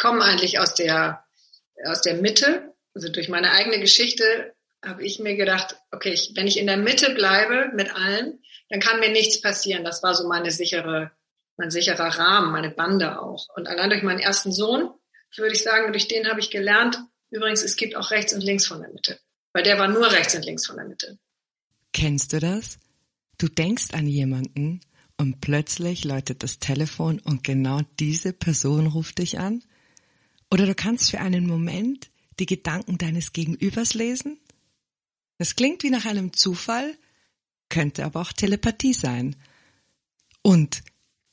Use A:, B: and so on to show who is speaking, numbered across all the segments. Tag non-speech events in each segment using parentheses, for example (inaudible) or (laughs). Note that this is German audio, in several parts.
A: komme eigentlich aus der, aus der Mitte. Also durch meine eigene Geschichte habe ich mir gedacht, okay, ich, wenn ich in der Mitte bleibe mit allen, dann kann mir nichts passieren. Das war so meine sichere, mein sicherer Rahmen, meine Bande auch. Und allein durch meinen ersten Sohn, würde ich sagen, durch den habe ich gelernt, übrigens, es gibt auch rechts und links von der Mitte. Weil der war nur rechts und links von der Mitte.
B: Kennst du das? Du denkst an jemanden und plötzlich läutet das Telefon und genau diese Person ruft dich an? Oder du kannst für einen Moment die Gedanken deines Gegenübers lesen? Das klingt wie nach einem Zufall, könnte aber auch Telepathie sein. Und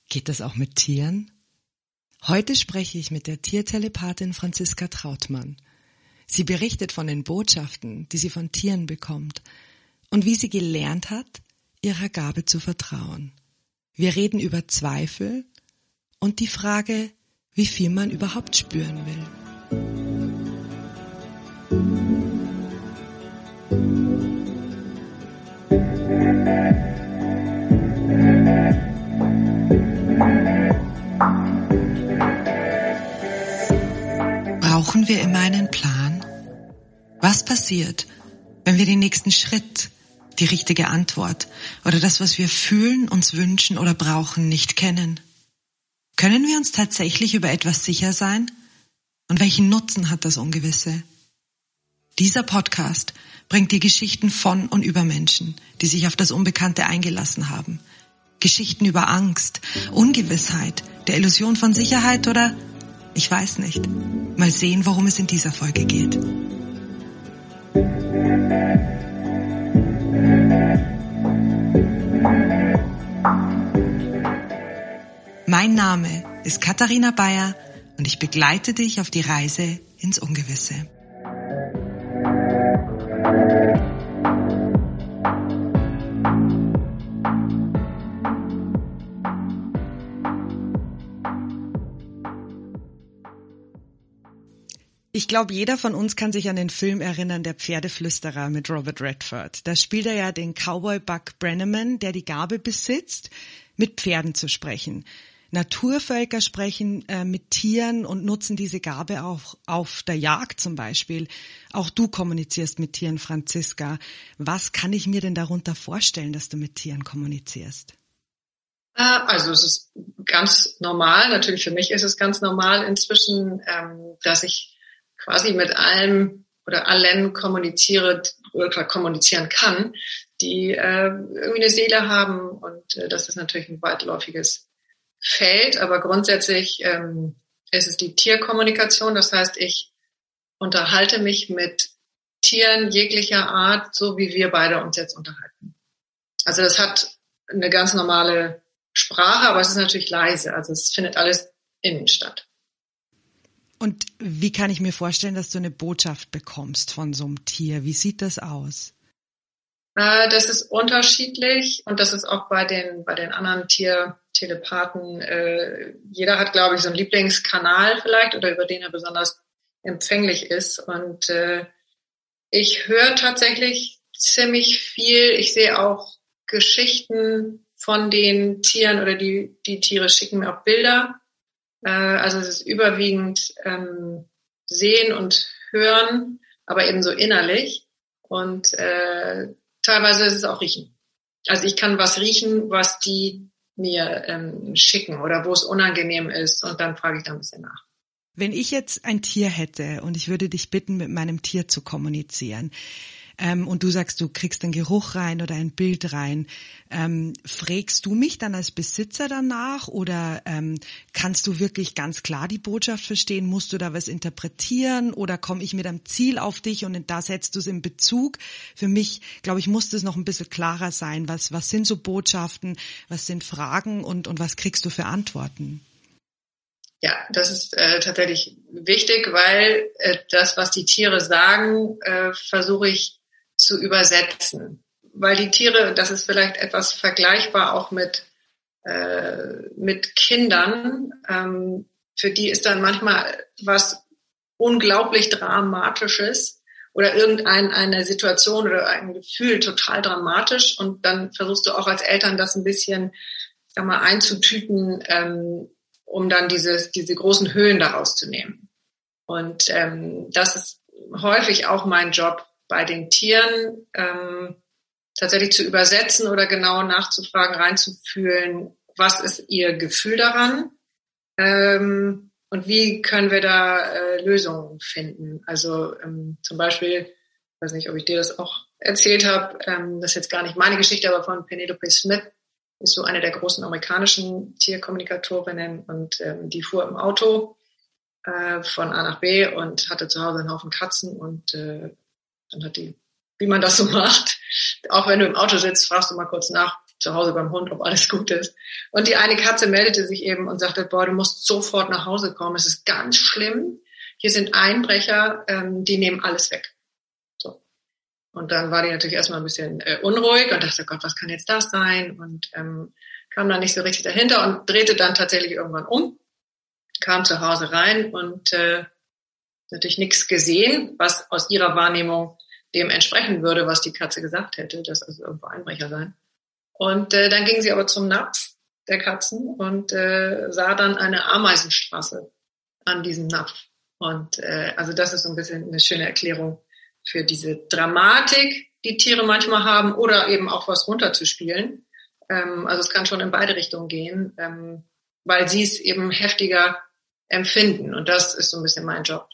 B: geht das auch mit Tieren? Heute spreche ich mit der Tiertelepathin Franziska Trautmann. Sie berichtet von den Botschaften, die sie von Tieren bekommt und wie sie gelernt hat, ihrer Gabe zu vertrauen. Wir reden über Zweifel und die Frage, wie viel man überhaupt spüren will. Brauchen wir immer einen Plan? Was passiert, wenn wir den nächsten Schritt, die richtige Antwort oder das, was wir fühlen, uns wünschen oder brauchen, nicht kennen? Können wir uns tatsächlich über etwas sicher sein? Und welchen Nutzen hat das Ungewisse? Dieser Podcast bringt die Geschichten von und über Menschen, die sich auf das Unbekannte eingelassen haben. Geschichten über Angst, Ungewissheit, der Illusion von Sicherheit oder ich weiß nicht. Mal sehen, worum es in dieser Folge geht. Mein Name ist Katharina Bayer und ich begleite dich auf die Reise ins Ungewisse. Ich glaube, jeder von uns kann sich an den Film erinnern, der Pferdeflüsterer mit Robert Redford. Da spielt er ja den Cowboy Buck Brenneman, der die Gabe besitzt, mit Pferden zu sprechen. Naturvölker sprechen äh, mit Tieren und nutzen diese Gabe auch auf der Jagd zum Beispiel. Auch du kommunizierst mit Tieren, Franziska. Was kann ich mir denn darunter vorstellen, dass du mit Tieren kommunizierst?
A: Äh, also es ist ganz normal, natürlich für mich ist es ganz normal inzwischen, ähm, dass ich quasi mit allem oder allen kommuniziere oder kommunizieren kann, die äh, irgendwie eine Seele haben. Und äh, das ist natürlich ein weitläufiges Feld, aber grundsätzlich ähm, ist es die Tierkommunikation. Das heißt, ich unterhalte mich mit Tieren jeglicher Art, so wie wir beide uns jetzt unterhalten. Also das hat eine ganz normale Sprache, aber es ist natürlich leise. Also es findet alles innen statt.
B: Und wie kann ich mir vorstellen, dass du eine Botschaft bekommst von so einem Tier? Wie sieht das aus?
A: Äh, das ist unterschiedlich und das ist auch bei den, bei den anderen Tiertelepathen. Äh, jeder hat, glaube ich, so einen Lieblingskanal vielleicht oder über den er besonders empfänglich ist. Und äh, ich höre tatsächlich ziemlich viel. Ich sehe auch Geschichten von den Tieren oder die, die Tiere schicken mir auch Bilder äh, also es ist überwiegend ähm, sehen und hören, aber eben so innerlich. Und äh, teilweise ist es auch riechen. Also ich kann was riechen, was die mir ähm, schicken oder wo es unangenehm ist und dann frage ich da ein bisschen nach.
B: Wenn ich jetzt ein Tier hätte und ich würde dich bitten, mit meinem Tier zu kommunizieren, ähm, und du sagst, du kriegst einen Geruch rein oder ein Bild rein, ähm, fragst du mich dann als Besitzer danach oder ähm, kannst du wirklich ganz klar die Botschaft verstehen? Musst du da was interpretieren oder komme ich mit einem Ziel auf dich und da setzt du es in Bezug? Für mich, glaube ich, muss das noch ein bisschen klarer sein. Was, was sind so Botschaften, was sind Fragen und, und was kriegst du für Antworten?
A: Ja, das ist äh, tatsächlich wichtig, weil äh, das, was die Tiere sagen, äh, versuche ich zu übersetzen. Weil die Tiere, das ist vielleicht etwas vergleichbar auch mit, äh, mit Kindern, ähm, für die ist dann manchmal was unglaublich Dramatisches oder irgendeine eine Situation oder ein Gefühl total dramatisch und dann versuchst du auch als Eltern das ein bisschen sag mal, einzutüten, ähm, um dann diese, diese großen Höhen daraus zu nehmen. Und ähm, das ist häufig auch mein Job bei den Tieren, ähm, tatsächlich zu übersetzen oder genau nachzufragen, reinzufühlen, was ist ihr Gefühl daran ähm, und wie können wir da äh, Lösungen finden. Also ähm, zum Beispiel, ich weiß nicht, ob ich dir das auch erzählt habe, ähm, das ist jetzt gar nicht meine Geschichte, aber von Penelope Smith, ist so eine der großen amerikanischen Tierkommunikatorinnen und ähm, die fuhr im Auto äh, von A nach B und hatte zu Hause einen Haufen Katzen und äh, hat die, wie man das so (laughs) macht, auch wenn du im Auto sitzt, fragst du mal kurz nach zu Hause beim Hund, ob alles gut ist. Und die eine Katze meldete sich eben und sagte, boah, du musst sofort nach Hause kommen, es ist ganz schlimm. Hier sind Einbrecher, ähm, die nehmen alles weg. So. Und dann war die natürlich erstmal ein bisschen äh, unruhig und dachte, Gott, was kann jetzt das sein? Und ähm, kam dann nicht so richtig dahinter und drehte dann tatsächlich irgendwann um, kam zu Hause rein und äh, natürlich nichts gesehen, was aus ihrer Wahrnehmung dem entsprechen würde, was die Katze gesagt hätte, dass also irgendwo Einbrecher sein. Und äh, dann ging sie aber zum Napf der Katzen und äh, sah dann eine Ameisenstraße an diesem Napf. Und äh, also das ist so ein bisschen eine schöne Erklärung für diese Dramatik, die Tiere manchmal haben, oder eben auch was runterzuspielen. Ähm, also es kann schon in beide Richtungen gehen, ähm, weil sie es eben heftiger empfinden. Und das ist so ein bisschen mein Job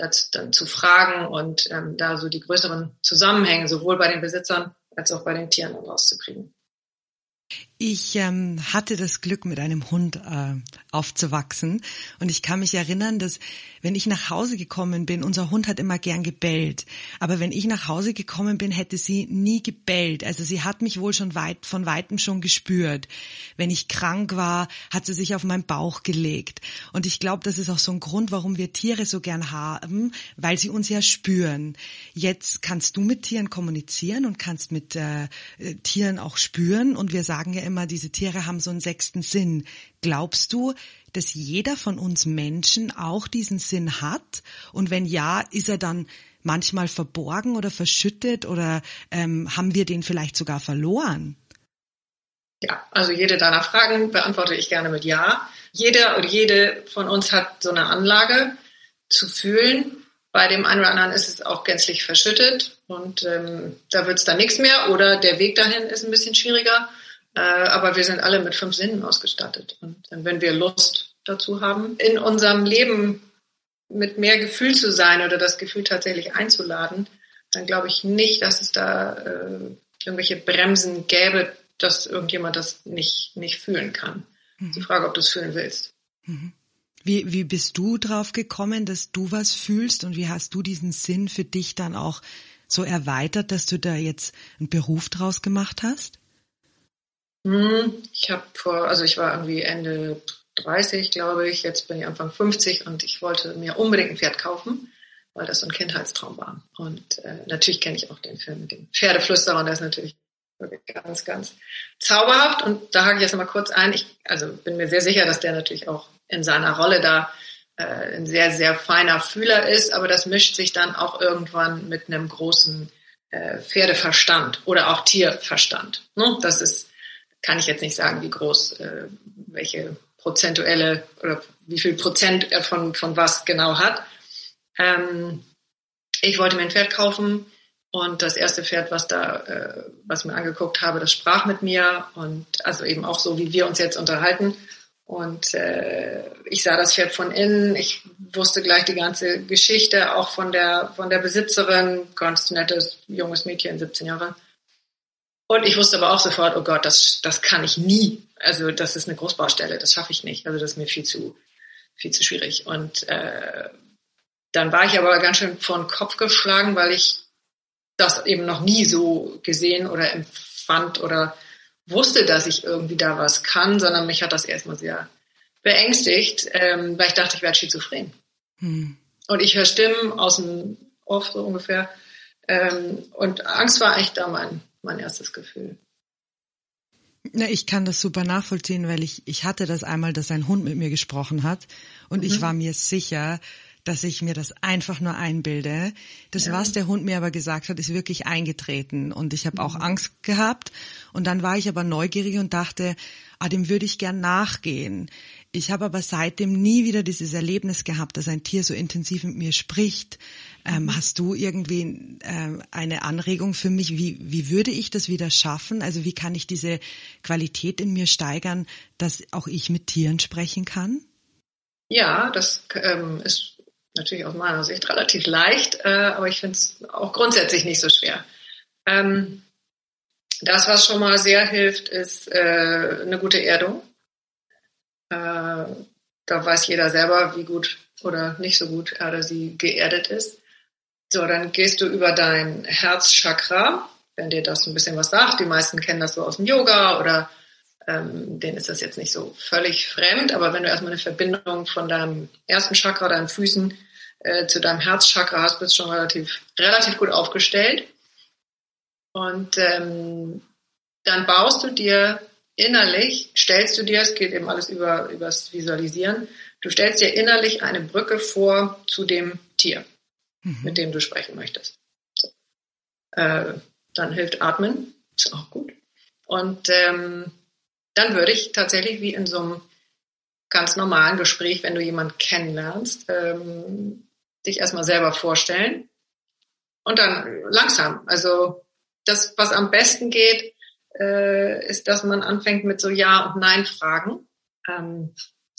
A: das dann zu fragen und ähm, da so die größeren Zusammenhänge sowohl bei den Besitzern als auch bei den Tieren rauszukriegen.
B: Ich ähm, hatte das Glück, mit einem Hund äh, aufzuwachsen. Und ich kann mich erinnern, dass wenn ich nach Hause gekommen bin, unser Hund hat immer gern gebellt. Aber wenn ich nach Hause gekommen bin, hätte sie nie gebellt. Also sie hat mich wohl schon weit, von weitem schon gespürt. Wenn ich krank war, hat sie sich auf meinen Bauch gelegt. Und ich glaube, das ist auch so ein Grund, warum wir Tiere so gern haben, weil sie uns ja spüren. Jetzt kannst du mit Tieren kommunizieren und kannst mit äh, Tieren auch spüren. Und wir sagen ja immer, diese Tiere haben so einen sechsten Sinn. Glaubst du, dass jeder von uns Menschen auch diesen Sinn hat? Und wenn ja, ist er dann manchmal verborgen oder verschüttet oder ähm, haben wir den vielleicht sogar verloren?
A: Ja, also jede deiner Fragen beantworte ich gerne mit Ja. Jeder oder jede von uns hat so eine Anlage zu fühlen. Bei dem einen oder anderen ist es auch gänzlich verschüttet und ähm, da wird es dann nichts mehr oder der Weg dahin ist ein bisschen schwieriger. Äh, aber wir sind alle mit fünf Sinnen ausgestattet. Und wenn wir Lust dazu haben, in unserem Leben mit mehr Gefühl zu sein oder das Gefühl tatsächlich einzuladen, dann glaube ich nicht, dass es da äh, irgendwelche Bremsen gäbe, dass irgendjemand das nicht, nicht fühlen kann. Mhm. Die Frage, ob du es fühlen willst.
B: Mhm. Wie, wie bist du drauf gekommen, dass du was fühlst und wie hast du diesen Sinn für dich dann auch so erweitert, dass du da jetzt einen Beruf draus gemacht hast?
A: Hm, ich habe vor, also ich war irgendwie Ende 30, glaube ich. Jetzt bin ich Anfang 50 und ich wollte mir unbedingt ein Pferd kaufen, weil das so ein Kindheitstraum war. Und äh, natürlich kenne ich auch den Film mit dem Pferdeflüsterer und der ist natürlich wirklich ganz, ganz zauberhaft. Und da hake ich jetzt mal kurz ein. Ich also bin mir sehr sicher, dass der natürlich auch in seiner Rolle da äh, ein sehr, sehr feiner Fühler ist, aber das mischt sich dann auch irgendwann mit einem großen äh, Pferdeverstand oder auch Tierverstand. Ne? Das ist kann ich jetzt nicht sagen, wie groß, äh, welche prozentuelle oder wie viel Prozent er von, von was genau hat. Ähm, ich wollte mir ein Pferd kaufen und das erste Pferd, was da, äh, was ich mir angeguckt habe, das sprach mit mir und also eben auch so, wie wir uns jetzt unterhalten. Und äh, ich sah das Pferd von innen. Ich wusste gleich die ganze Geschichte, auch von der von der Besitzerin, ganz nettes junges Mädchen, 17 Jahre. Und ich wusste aber auch sofort, oh Gott, das, das kann ich nie. Also das ist eine Großbaustelle, das schaffe ich nicht. Also das ist mir viel zu, viel zu schwierig. Und äh, dann war ich aber ganz schön vor den Kopf geschlagen, weil ich das eben noch nie so gesehen oder empfand oder wusste, dass ich irgendwie da was kann, sondern mich hat das erstmal sehr beängstigt, ähm, weil ich dachte, ich werde schizophren. Hm. Und ich höre Stimmen aus dem Off so ungefähr. Ähm, und Angst war eigentlich da mein, mein erstes Gefühl.
B: Na, ich kann das super nachvollziehen, weil ich, ich hatte das einmal, dass ein Hund mit mir gesprochen hat und mhm. ich war mir sicher, dass ich mir das einfach nur einbilde. Das, ja. was der Hund mir aber gesagt hat, ist wirklich eingetreten. Und ich habe auch mhm. Angst gehabt. Und dann war ich aber neugierig und dachte, ah, dem würde ich gern nachgehen. Ich habe aber seitdem nie wieder dieses Erlebnis gehabt, dass ein Tier so intensiv mit mir spricht. Ähm, mhm. hast du irgendwie äh, eine Anregung für mich? Wie, wie würde ich das wieder schaffen? Also wie kann ich diese Qualität in mir steigern, dass auch ich mit Tieren sprechen kann?
A: Ja, das ähm, ist natürlich aus meiner Sicht relativ leicht, äh, aber ich finde es auch grundsätzlich nicht so schwer. Ähm, das, was schon mal sehr hilft, ist äh, eine gute Erdung. Äh, da weiß jeder selber, wie gut oder nicht so gut er oder sie geerdet ist. So, dann gehst du über dein Herzchakra, wenn dir das ein bisschen was sagt. Die meisten kennen das so aus dem Yoga oder ähm, denen ist das jetzt nicht so völlig fremd, aber wenn du erstmal eine Verbindung von deinem ersten Chakra, deinen Füßen äh, zu deinem Herzchakra hast, bist du schon relativ, relativ gut aufgestellt. Und ähm, dann baust du dir innerlich, stellst du dir, es geht eben alles über übers Visualisieren, du stellst dir innerlich eine Brücke vor zu dem Tier, mhm. mit dem du sprechen möchtest. So. Äh, dann hilft Atmen, ist auch gut. Und ähm, dann würde ich tatsächlich wie in so einem ganz normalen Gespräch, wenn du jemanden kennenlernst, ähm, dich erstmal selber vorstellen und dann langsam. Also das, was am besten geht, äh, ist, dass man anfängt mit so Ja- und Nein-Fragen. Ähm,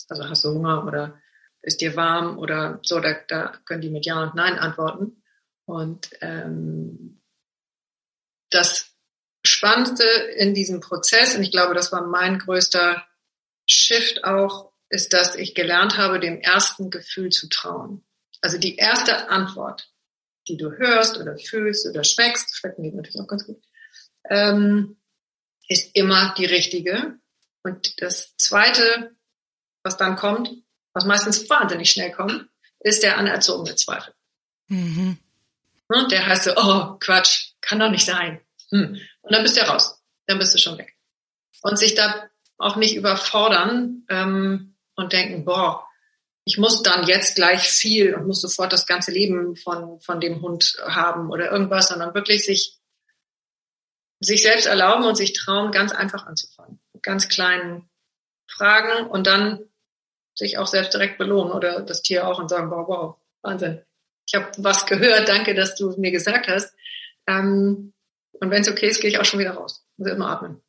A: also hast du Hunger oder ist dir warm oder so, da, da können die mit Ja und Nein antworten. Und ähm, das Spannendste in diesem Prozess, und ich glaube, das war mein größter Shift auch, ist, dass ich gelernt habe, dem ersten Gefühl zu trauen. Also die erste Antwort, die du hörst oder fühlst oder schmeckst, schmecken geht natürlich auch ganz gut, ähm, ist immer die richtige. Und das zweite, was dann kommt, was meistens wahnsinnig schnell kommt, ist der anerzogene Zweifel. Mhm. Der heißt so, oh Quatsch, kann doch nicht sein. Hm. Und dann bist du raus. Dann bist du schon weg. Und sich da auch nicht überfordern ähm, und denken, boah, ich muss dann jetzt gleich viel und muss sofort das ganze Leben von, von dem Hund haben oder irgendwas, sondern wirklich sich, sich selbst erlauben und sich trauen, ganz einfach anzufangen. Ganz kleinen Fragen und dann sich auch selbst direkt belohnen oder das Tier auch und sagen, wow, wow, Wahnsinn. Ich habe was gehört, danke, dass du mir gesagt hast. Ähm, und wenn es okay ist, gehe ich auch schon wieder raus. Also immer atmen.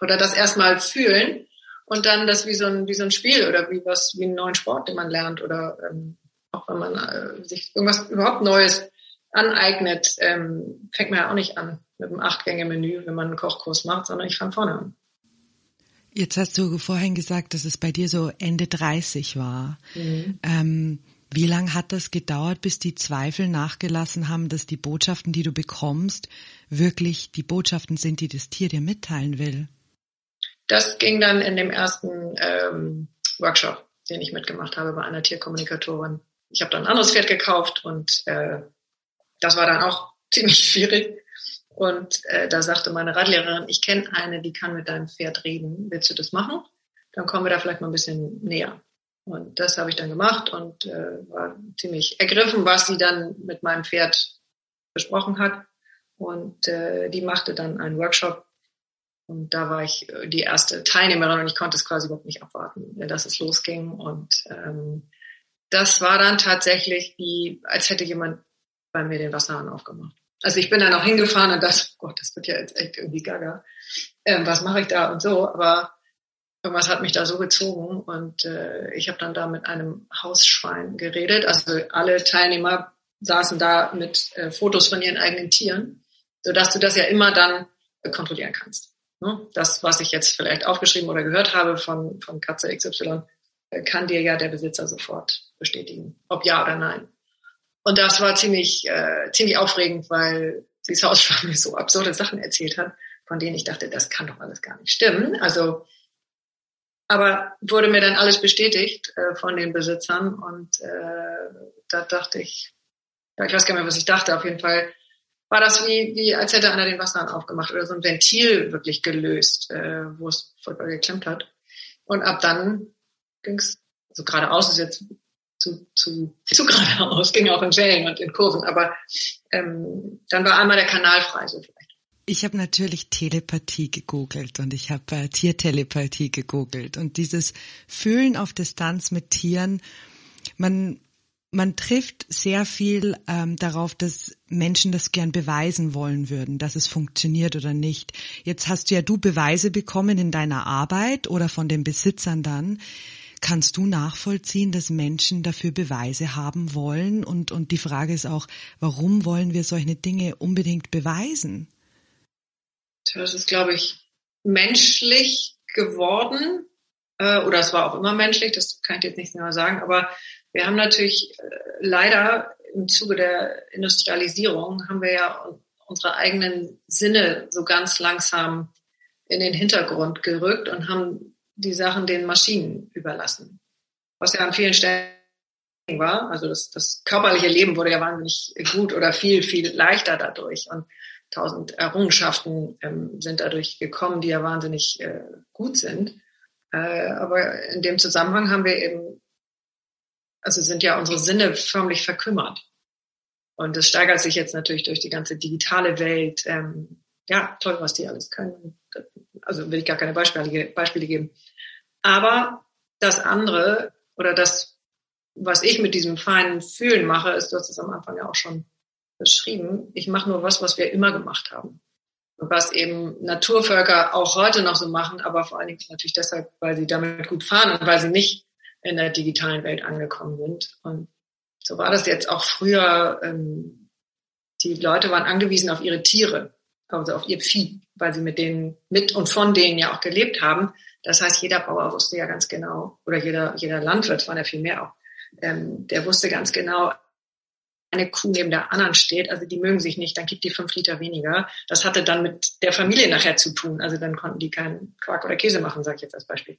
A: Oder das erstmal fühlen und dann das wie so ein, wie so ein Spiel oder wie was, wie einen neuen Sport, den man lernt oder ähm, auch wenn man äh, sich irgendwas überhaupt Neues aneignet, ähm, fängt man ja auch nicht an mit einem Acht-Gänge-Menü, wenn man einen Kochkurs macht, sondern ich fange vorne an.
B: Jetzt hast du vorhin gesagt, dass es bei dir so Ende 30 war. Mhm. Ähm, wie lange hat das gedauert, bis die Zweifel nachgelassen haben, dass die Botschaften, die du bekommst, wirklich die Botschaften sind, die das Tier dir mitteilen will?
A: Das ging dann in dem ersten ähm, Workshop, den ich mitgemacht habe bei einer Tierkommunikatorin. Ich habe dann ein anderes Pferd gekauft und äh, das war dann auch (laughs) ziemlich schwierig. Und äh, da sagte meine Radlehrerin, ich kenne eine, die kann mit deinem Pferd reden. Willst du das machen? Dann kommen wir da vielleicht mal ein bisschen näher. Und das habe ich dann gemacht und äh, war ziemlich ergriffen, was sie dann mit meinem Pferd besprochen hat. Und äh, die machte dann einen Workshop. Und da war ich äh, die erste Teilnehmerin und ich konnte es quasi überhaupt nicht abwarten, dass es losging. Und ähm, das war dann tatsächlich wie, als hätte jemand bei mir den Wasserhahn aufgemacht. Also ich bin dann auch hingefahren und dachte, Gott, das wird ja jetzt echt irgendwie gaga. Ähm, was mache ich da und so. Aber irgendwas hat mich da so gezogen und äh, ich habe dann da mit einem Hausschwein geredet. Also alle Teilnehmer saßen da mit äh, Fotos von ihren eigenen Tieren, sodass du das ja immer dann äh, kontrollieren kannst. Ne? Das, was ich jetzt vielleicht aufgeschrieben oder gehört habe von, von Katze XY, äh, kann dir ja der Besitzer sofort bestätigen, ob ja oder nein. Und das war ziemlich, äh, ziemlich aufregend, weil dieses (laughs) Hausschwein mir so absurde Sachen erzählt hat, von denen ich dachte, das kann doch alles gar nicht stimmen. Also aber wurde mir dann alles bestätigt äh, von den Besitzern und äh, da dachte ich, ja, ich weiß gar nicht mehr, was ich dachte. Auf jeden Fall war das wie, wie als hätte einer den Wasserhahn aufgemacht oder so ein Ventil wirklich gelöst, äh, wo es voll geklemmt hat. Und ab dann ging es, also geradeaus ist jetzt zu, zu, (laughs) zu geradeaus, ging auch in Wellen und in Kurven, aber ähm, dann war einmal der Kanal frei, so vielleicht.
B: Ich habe natürlich Telepathie gegoogelt und ich habe äh, Tiertelepathie gegoogelt und dieses Fühlen auf Distanz mit Tieren, man man trifft sehr viel ähm, darauf, dass Menschen das gern beweisen wollen würden, dass es funktioniert oder nicht. Jetzt hast du ja du Beweise bekommen in deiner Arbeit oder von den Besitzern dann. Kannst du nachvollziehen, dass Menschen dafür Beweise haben wollen? Und, und die Frage ist auch, warum wollen wir solche Dinge unbedingt beweisen?
A: Das ist, glaube ich, menschlich geworden. Äh, oder es war auch immer menschlich, das kann ich jetzt nicht mehr sagen, aber wir haben natürlich äh, leider im Zuge der Industrialisierung haben wir ja unsere eigenen Sinne so ganz langsam in den Hintergrund gerückt und haben die Sachen den Maschinen überlassen. Was ja an vielen Stellen war. Also das, das körperliche Leben wurde ja wahnsinnig gut oder viel, viel leichter dadurch. Und tausend Errungenschaften ähm, sind dadurch gekommen, die ja wahnsinnig äh, gut sind. Äh, aber in dem Zusammenhang haben wir eben also sind ja unsere Sinne förmlich verkümmert. Und das steigert sich jetzt natürlich durch die ganze digitale Welt. Ähm, ja, toll, was die alles können. Also will ich gar keine Beispiele, Beispiele geben. Aber das andere oder das, was ich mit diesem feinen Fühlen mache, ist, du hast es am Anfang ja auch schon beschrieben, ich mache nur was, was wir immer gemacht haben. Und was eben Naturvölker auch heute noch so machen, aber vor allen Dingen natürlich deshalb, weil sie damit gut fahren und weil sie nicht in der digitalen Welt angekommen sind. Und so war das jetzt auch früher. Ähm, die Leute waren angewiesen auf ihre Tiere, also auf ihr Vieh, weil sie mit denen, mit und von denen ja auch gelebt haben. Das heißt, jeder Bauer wusste ja ganz genau, oder jeder, jeder Landwirt, war ja viel mehr auch, ähm, der wusste ganz genau, eine Kuh neben der anderen steht, also die mögen sich nicht, dann gibt die fünf Liter weniger. Das hatte dann mit der Familie nachher zu tun. Also dann konnten die keinen Quark oder Käse machen, sage ich jetzt als Beispiel.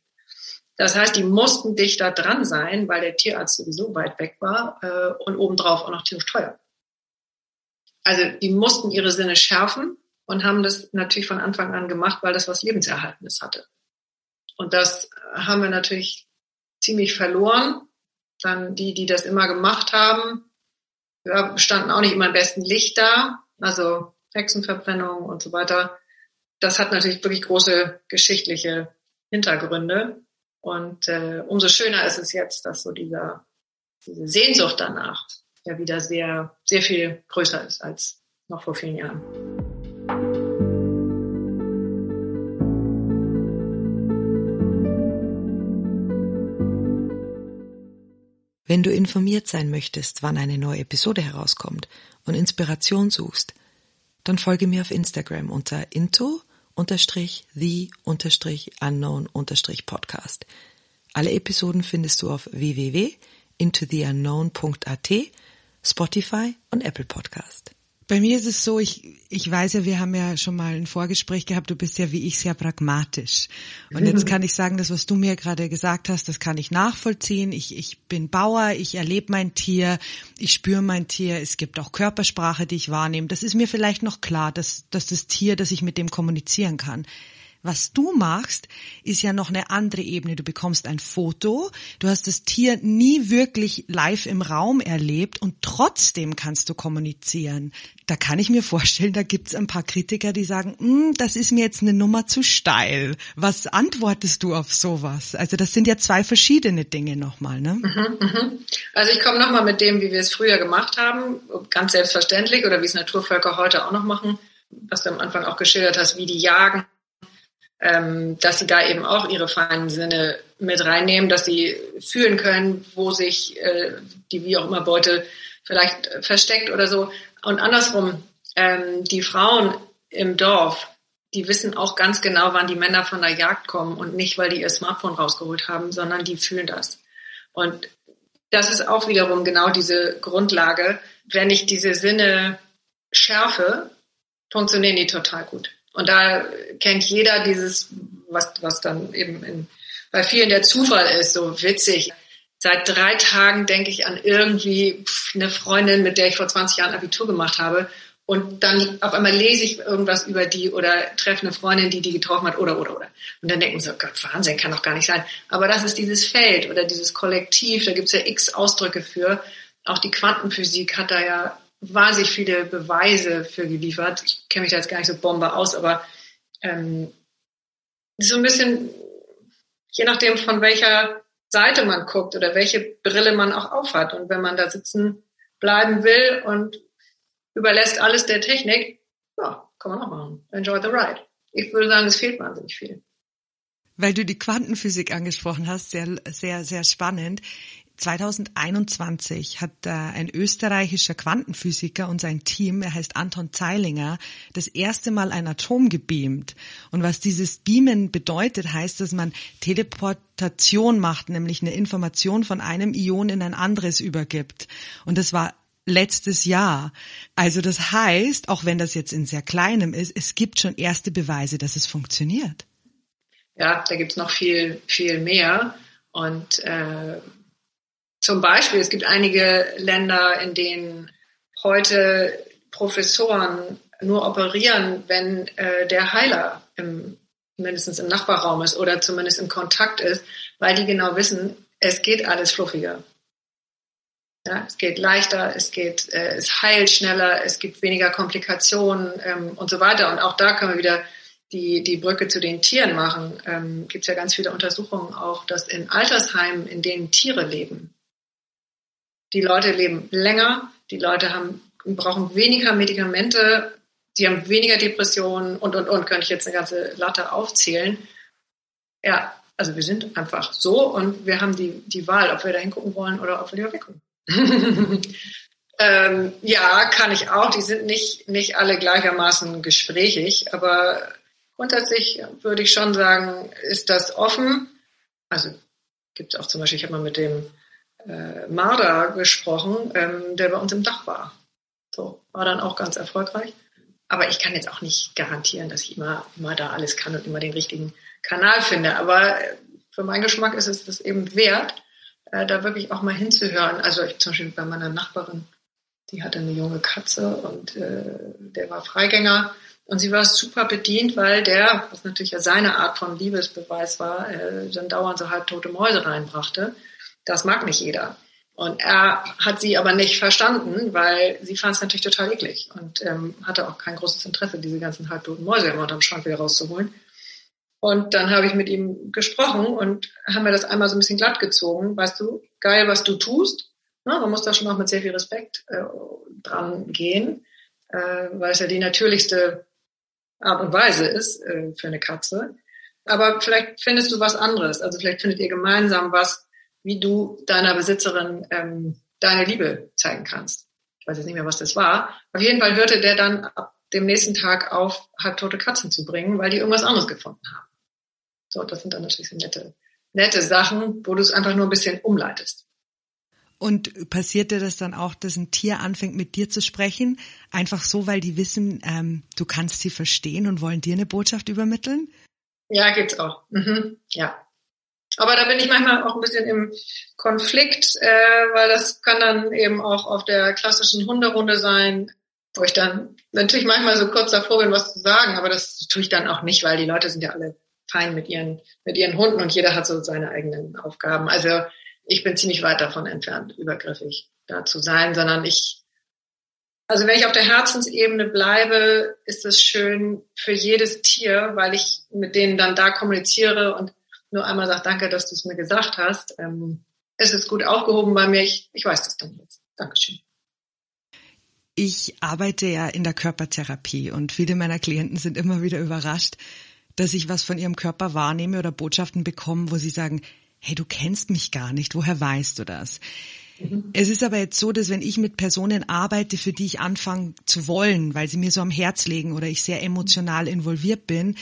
A: Das heißt, die mussten dichter dran sein, weil der Tierarzt sowieso weit weg war äh, und obendrauf auch noch tierisch teuer. Also die mussten ihre Sinne schärfen und haben das natürlich von Anfang an gemacht, weil das was Lebenserhaltendes hatte. Und das haben wir natürlich ziemlich verloren. Dann die, die das immer gemacht haben, ja, standen auch nicht immer im besten Licht da. Also Hexenverbrennung und so weiter. Das hat natürlich wirklich große geschichtliche Hintergründe. Und äh, umso schöner ist es jetzt, dass so dieser, diese Sehnsucht danach ja wieder sehr, sehr viel größer ist als noch vor vielen Jahren.
B: Wenn du informiert sein möchtest, wann eine neue Episode herauskommt und Inspiration suchst, dann folge mir auf Instagram unter into unterstrich the unterstrich unknown unterstrich podcast. Alle Episoden findest du auf www.intotheunknown.at, Spotify und Apple Podcast. Bei mir ist es so, ich, ich weiß ja, wir haben ja schon mal ein Vorgespräch gehabt, du bist ja wie ich sehr pragmatisch. Und jetzt (laughs) kann ich sagen, das, was du mir gerade gesagt hast, das kann ich nachvollziehen. Ich, ich bin Bauer, ich erlebe mein Tier, ich spüre mein Tier, es gibt auch Körpersprache, die ich wahrnehme. Das ist mir vielleicht noch klar, dass, dass das Tier, dass ich mit dem kommunizieren kann. Was du machst, ist ja noch eine andere Ebene. Du bekommst ein Foto, du hast das Tier nie wirklich live im Raum erlebt und trotzdem kannst du kommunizieren. Da kann ich mir vorstellen, da gibt's ein paar Kritiker, die sagen, hm, das ist mir jetzt eine Nummer zu steil. Was antwortest du auf sowas? Also das sind ja zwei verschiedene Dinge nochmal, ne? Mhm,
A: mhm. Also ich komme nochmal mit dem, wie wir es früher gemacht haben, ganz selbstverständlich oder wie es Naturvölker heute auch noch machen, was du am Anfang auch geschildert hast, wie die jagen ähm, dass sie da eben auch ihre feinen Sinne mit reinnehmen, dass sie fühlen können, wo sich äh, die wie auch immer Beute vielleicht versteckt oder so. Und andersrum, ähm, die Frauen im Dorf, die wissen auch ganz genau, wann die Männer von der Jagd kommen und nicht, weil die ihr Smartphone rausgeholt haben, sondern die fühlen das. Und das ist auch wiederum genau diese Grundlage. Wenn ich diese Sinne schärfe, funktionieren die total gut. Und da kennt jeder dieses, was, was dann eben in, bei vielen der Zufall ist, so witzig. Seit drei Tagen denke ich an irgendwie eine Freundin, mit der ich vor 20 Jahren Abitur gemacht habe. und dann auf einmal lese ich irgendwas über die oder treffe eine Freundin, die die getroffen hat oder, oder, oder. Und dann denken sie, oh Gott, Wahnsinn, kann doch gar nicht sein. Aber das ist dieses Feld oder dieses Kollektiv, da gibt es ja x Ausdrücke für. Auch die Quantenphysik hat da ja wahnsinnig viele Beweise für geliefert. Ich kenne mich da jetzt gar nicht so Bombe aus, aber ähm, so ein bisschen, je nachdem von welcher Seite man guckt oder welche Brille man auch aufhat. Und wenn man da sitzen bleiben will und überlässt alles der Technik, ja, kann man auch machen. Enjoy the ride. Ich würde sagen, es fehlt wahnsinnig viel.
B: Weil du die Quantenphysik angesprochen hast, sehr, sehr, sehr spannend. 2021 hat äh, ein österreichischer Quantenphysiker und sein Team, er heißt Anton Zeilinger, das erste Mal ein Atom gebeamt. Und was dieses Beamen bedeutet, heißt, dass man Teleportation macht, nämlich eine Information von einem Ion in ein anderes übergibt. Und das war letztes Jahr. Also das heißt, auch wenn das jetzt in sehr kleinem ist, es gibt schon erste Beweise, dass es funktioniert.
A: Ja, da gibt's noch viel, viel mehr. Und äh, zum Beispiel, es gibt einige Länder, in denen heute Professoren nur operieren, wenn äh, der Heiler im, mindestens im Nachbarraum ist oder zumindest im Kontakt ist, weil die genau wissen, es geht alles fluffiger. Ja, es geht leichter, es geht, äh, es heilt schneller, es gibt weniger Komplikationen ähm, und so weiter. Und auch da können wir wieder die, die Brücke zu den Tieren machen. Ähm, gibt ja ganz viele Untersuchungen auch, dass in Altersheimen, in denen Tiere leben, die Leute leben länger, die Leute haben, brauchen weniger Medikamente, die haben weniger Depressionen und, und, und, könnte ich jetzt eine ganze Latte aufzählen. Ja, also wir sind einfach so und wir haben die, die Wahl, ob wir da hingucken wollen oder ob wir lieber weggucken. (laughs) ähm, ja, kann ich auch. Die sind nicht, nicht alle gleichermaßen gesprächig, aber grundsätzlich würde ich schon sagen, ist das offen. Also gibt es auch zum Beispiel, ich habe mal mit dem äh, Marder gesprochen, ähm, der bei uns im Dach war. So, war dann auch ganz erfolgreich. Aber ich kann jetzt auch nicht garantieren, dass ich immer, immer da alles kann und immer den richtigen Kanal finde. Aber für meinen Geschmack ist es das eben wert, äh, da wirklich auch mal hinzuhören. Also ich, zum Beispiel bei meiner Nachbarin, die hatte eine junge Katze und äh, der war Freigänger. Und sie war super bedient, weil der, was natürlich ja seine Art von Liebesbeweis war, äh, dann dauernd so halb tote Mäuse reinbrachte. Das mag nicht jeder. Und er hat sie aber nicht verstanden, weil sie fand es natürlich total eklig und ähm, hatte auch kein großes Interesse, diese ganzen halbtoten Mäuse immer unterm Schrank wieder rauszuholen. Und dann habe ich mit ihm gesprochen und haben wir das einmal so ein bisschen glatt gezogen. Weißt du, geil, was du tust. Na, man muss da schon auch mit sehr viel Respekt äh, dran gehen, äh, weil es ja die natürlichste Art und Weise ist äh, für eine Katze. Aber vielleicht findest du was anderes. Also vielleicht findet ihr gemeinsam was, wie du deiner Besitzerin ähm, deine Liebe zeigen kannst. Ich weiß jetzt nicht mehr, was das war. Auf jeden Fall hörte der dann ab dem nächsten Tag auf, halbtote Katzen zu bringen, weil die irgendwas anderes gefunden haben. So, das sind dann natürlich so nette, nette Sachen, wo du es einfach nur ein bisschen umleitest.
B: Und passiert dir das dann auch, dass ein Tier anfängt mit dir zu sprechen, einfach so, weil die wissen, ähm, du kannst sie verstehen und wollen dir eine Botschaft übermitteln?
A: Ja, gibt's auch. Mhm. Ja, aber da bin ich manchmal auch ein bisschen im Konflikt, äh, weil das kann dann eben auch auf der klassischen Hunderunde sein, wo ich dann natürlich manchmal so kurz davor bin, was zu sagen, aber das tue ich dann auch nicht, weil die Leute sind ja alle fein mit ihren, mit ihren Hunden und jeder hat so seine eigenen Aufgaben. Also ich bin ziemlich weit davon entfernt, übergriffig da zu sein, sondern ich, also wenn ich auf der Herzensebene bleibe, ist es schön für jedes Tier, weil ich mit denen dann da kommuniziere und nur einmal sagt, danke, dass du es mir gesagt hast. Ähm, es ist gut aufgehoben bei mir. Ich, ich weiß das dann jetzt. Dankeschön.
B: Ich arbeite ja in der Körpertherapie und viele meiner Klienten sind immer wieder überrascht, dass ich was von ihrem Körper wahrnehme oder Botschaften bekomme, wo sie sagen, hey, du kennst mich gar nicht, woher weißt du das? Mhm. Es ist aber jetzt so, dass wenn ich mit Personen arbeite, für die ich anfange zu wollen, weil sie mir so am Herz legen oder ich sehr emotional involviert bin,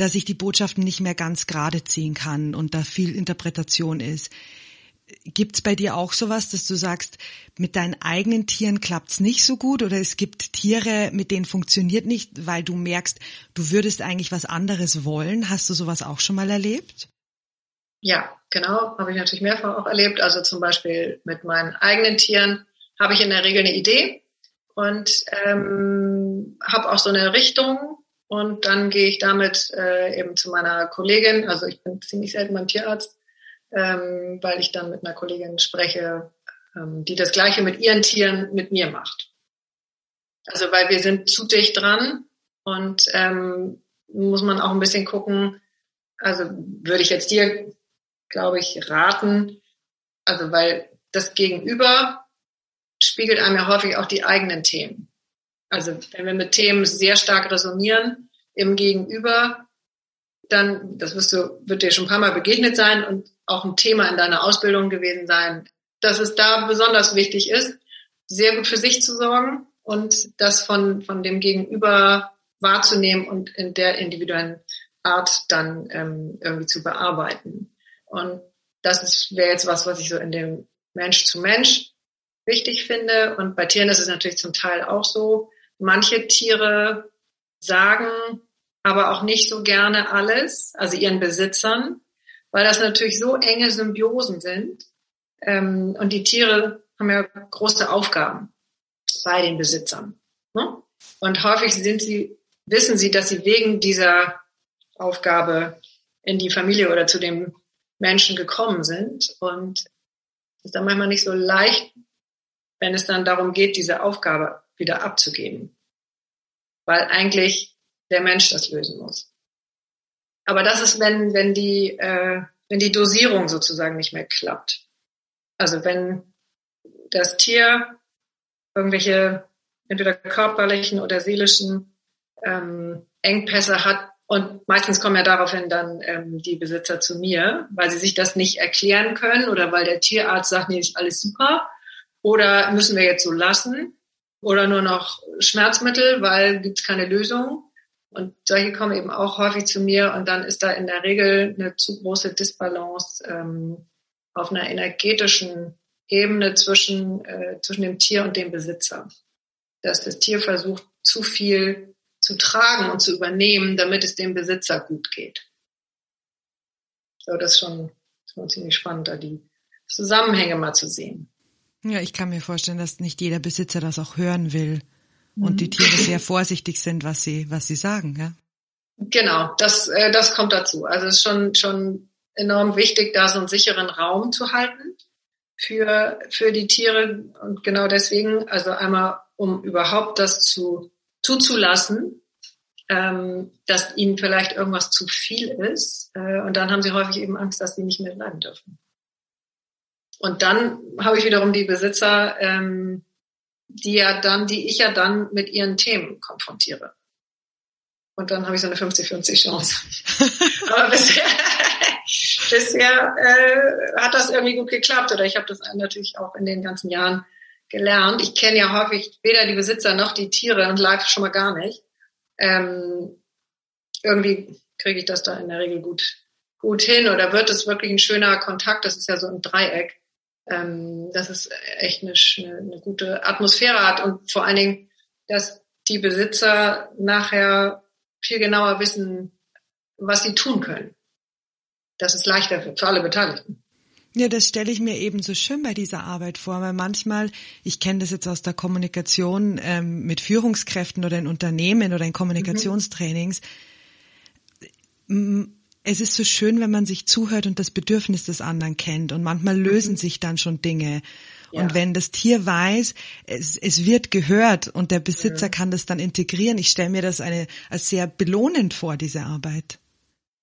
B: dass ich die Botschaften nicht mehr ganz gerade ziehen kann und da viel Interpretation ist. Gibt's bei dir auch sowas, dass du sagst, mit deinen eigenen Tieren klappt's nicht so gut oder es gibt Tiere, mit denen funktioniert nicht, weil du merkst, du würdest eigentlich was anderes wollen? Hast du sowas auch schon mal erlebt?
A: Ja, genau, habe ich natürlich mehrfach auch erlebt. Also zum Beispiel mit meinen eigenen Tieren habe ich in der Regel eine Idee und ähm, habe auch so eine Richtung und dann gehe ich damit äh, eben zu meiner Kollegin. Also ich bin ziemlich selten beim Tierarzt, ähm, weil ich dann mit einer Kollegin spreche, ähm, die das Gleiche mit ihren Tieren mit mir macht. Also weil wir sind zu dicht dran und ähm, muss man auch ein bisschen gucken. Also würde ich jetzt dir, glaube ich, raten. Also weil das Gegenüber spiegelt einem ja häufig auch die eigenen Themen. Also wenn wir mit Themen sehr stark resonieren im Gegenüber, dann, das wirst du, wird dir schon ein paar Mal begegnet sein und auch ein Thema in deiner Ausbildung gewesen sein, dass es da besonders wichtig ist, sehr gut für sich zu sorgen und das von, von dem Gegenüber wahrzunehmen und in der individuellen Art dann ähm, irgendwie zu bearbeiten. Und das wäre jetzt was, was ich so in dem Mensch zu Mensch wichtig finde. Und bei Tieren ist es natürlich zum Teil auch so. Manche Tiere sagen aber auch nicht so gerne alles, also ihren Besitzern, weil das natürlich so enge Symbiosen sind. Ähm, und die Tiere haben ja große Aufgaben bei den Besitzern. Ne? Und häufig sind sie, wissen sie, dass sie wegen dieser Aufgabe in die Familie oder zu dem Menschen gekommen sind. Und es ist dann manchmal nicht so leicht, wenn es dann darum geht, diese Aufgabe wieder abzugeben. Weil eigentlich der Mensch das lösen muss. Aber das ist, wenn, wenn die, äh, wenn die Dosierung sozusagen nicht mehr klappt. Also wenn das Tier irgendwelche entweder körperlichen oder seelischen ähm, Engpässe hat und meistens kommen ja daraufhin dann ähm, die Besitzer zu mir, weil sie sich das nicht erklären können oder weil der Tierarzt sagt, nee, ist alles super oder müssen wir jetzt so lassen oder nur noch Schmerzmittel, weil gibt's keine Lösung. Und solche kommen eben auch häufig zu mir und dann ist da in der Regel eine zu große Disbalance ähm, auf einer energetischen Ebene zwischen, äh, zwischen dem Tier und dem Besitzer. Dass das Tier versucht, zu viel zu tragen und zu übernehmen, damit es dem Besitzer gut geht. So, das ist schon, schon ziemlich spannend, da die Zusammenhänge mal zu sehen.
B: Ja, ich kann mir vorstellen, dass nicht jeder Besitzer das auch hören will und die mhm. Tiere sehr vorsichtig sind, was sie, was sie sagen, ja?
A: Genau, das, äh, das kommt dazu. Also es ist schon, schon enorm wichtig, da so einen sicheren Raum zu halten für, für die Tiere. Und genau deswegen, also einmal, um überhaupt das zu, zuzulassen, ähm, dass ihnen vielleicht irgendwas zu viel ist. Äh, und dann haben sie häufig eben Angst, dass sie nicht mehr bleiben dürfen. Und dann habe ich wiederum die Besitzer, ähm, die ja dann, die ich ja dann mit ihren Themen konfrontiere. Und dann habe ich so eine 50-50 Chance. (laughs) Aber bisher, (laughs) bisher äh, hat das irgendwie gut geklappt. Oder ich habe das natürlich auch in den ganzen Jahren gelernt. Ich kenne ja häufig weder die Besitzer noch die Tiere und live schon mal gar nicht. Ähm, irgendwie kriege ich das da in der Regel gut, gut hin oder wird es wirklich ein schöner Kontakt. Das ist ja so ein Dreieck ähm, dass es echt eine, eine gute Atmosphäre hat und vor allen Dingen, dass die Besitzer nachher viel genauer wissen, was sie tun können. Dass es leichter wird für alle Beteiligten.
B: Ja, das stelle ich mir eben so schön bei dieser Arbeit vor, weil manchmal, ich kenne das jetzt aus der Kommunikation ähm, mit Führungskräften oder in Unternehmen oder in Kommunikationstrainings, mhm es ist so schön, wenn man sich zuhört und das Bedürfnis des anderen kennt und manchmal lösen mhm. sich dann schon Dinge. Ja. Und wenn das Tier weiß, es, es wird gehört und der Besitzer mhm. kann das dann integrieren, ich stelle mir das eine, als sehr belohnend vor, diese Arbeit.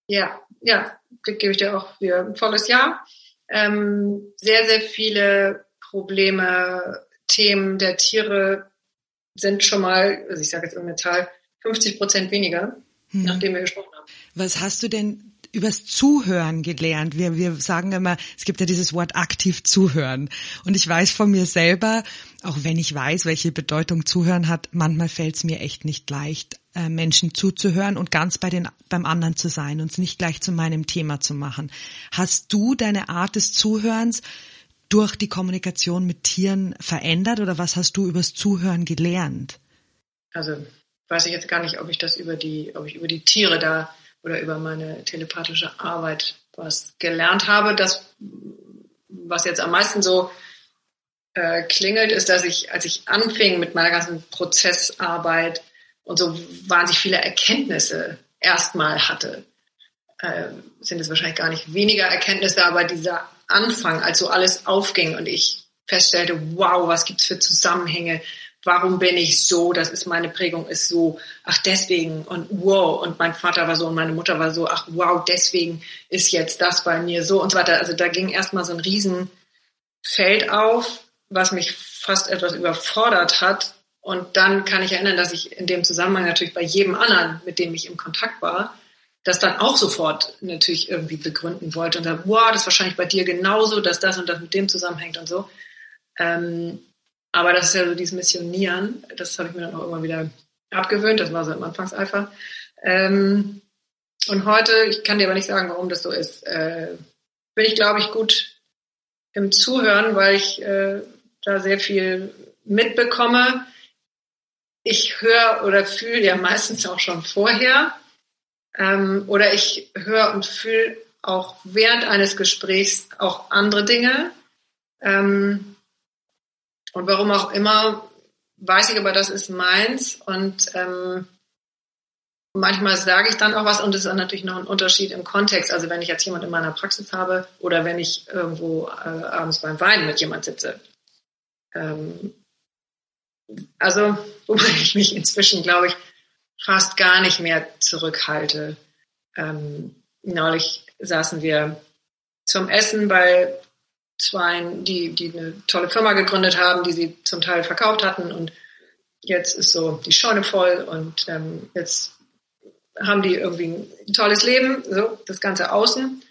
A: Ja, ja, gebe ich dir auch für ein volles Jahr. Ähm, sehr, sehr viele Probleme, Themen der Tiere sind schon mal, also ich sage jetzt irgendeine Zahl, 50 Prozent weniger, hm. nachdem wir gesprochen haben.
B: Was hast du denn übers Zuhören gelernt. Wir, wir sagen immer, es gibt ja dieses Wort aktiv zuhören. Und ich weiß von mir selber, auch wenn ich weiß, welche Bedeutung Zuhören hat, manchmal fällt es mir echt nicht leicht, äh, Menschen zuzuhören und ganz bei den, beim anderen zu sein und es nicht gleich zu meinem Thema zu machen. Hast du deine Art des Zuhörens durch die Kommunikation mit Tieren verändert oder was hast du übers Zuhören gelernt?
A: Also weiß ich jetzt gar nicht, ob ich das über die, ob ich über die Tiere da oder über meine telepathische Arbeit was gelernt habe. Das, was jetzt am meisten so äh, klingelt, ist, dass ich, als ich anfing mit meiner ganzen Prozessarbeit und so wahnsinnig viele Erkenntnisse erstmal hatte, äh, sind es wahrscheinlich gar nicht weniger Erkenntnisse, aber dieser Anfang, als so alles aufging und ich feststellte, wow, was gibt's für Zusammenhänge, warum bin ich so, das ist meine Prägung, ist so, ach deswegen und wow, und mein Vater war so und meine Mutter war so, ach wow, deswegen ist jetzt das bei mir so und so weiter. Also da ging erstmal so ein Riesenfeld auf, was mich fast etwas überfordert hat. Und dann kann ich erinnern, dass ich in dem Zusammenhang natürlich bei jedem anderen, mit dem ich im Kontakt war, das dann auch sofort natürlich irgendwie begründen wollte und dann, wow, das ist wahrscheinlich bei dir genauso, dass das und das mit dem zusammenhängt und so. Ähm, aber das ist ja so dieses Missionieren, das habe ich mir dann auch immer wieder abgewöhnt, das war so im Anfangseifer. Ähm, und heute, ich kann dir aber nicht sagen, warum das so ist, äh, bin ich, glaube ich, gut im Zuhören, weil ich äh, da sehr viel mitbekomme. Ich höre oder fühle ja meistens auch schon vorher. Ähm, oder ich höre und fühle auch während eines Gesprächs auch andere Dinge. Ähm, und warum auch immer, weiß ich aber, das ist meins. Und ähm, manchmal sage ich dann auch was und es ist natürlich noch ein Unterschied im Kontext. Also wenn ich jetzt jemand in meiner Praxis habe oder wenn ich irgendwo äh, abends beim Wein mit jemand sitze. Ähm, also, wobei (laughs) ich mich inzwischen, glaube ich, fast gar nicht mehr zurückhalte. Ähm, neulich saßen wir zum Essen bei zwei, die, die eine tolle Firma gegründet haben, die sie zum Teil verkauft hatten und jetzt ist so die Scheune voll und ähm, jetzt haben die irgendwie ein tolles Leben, so das ganze Außen.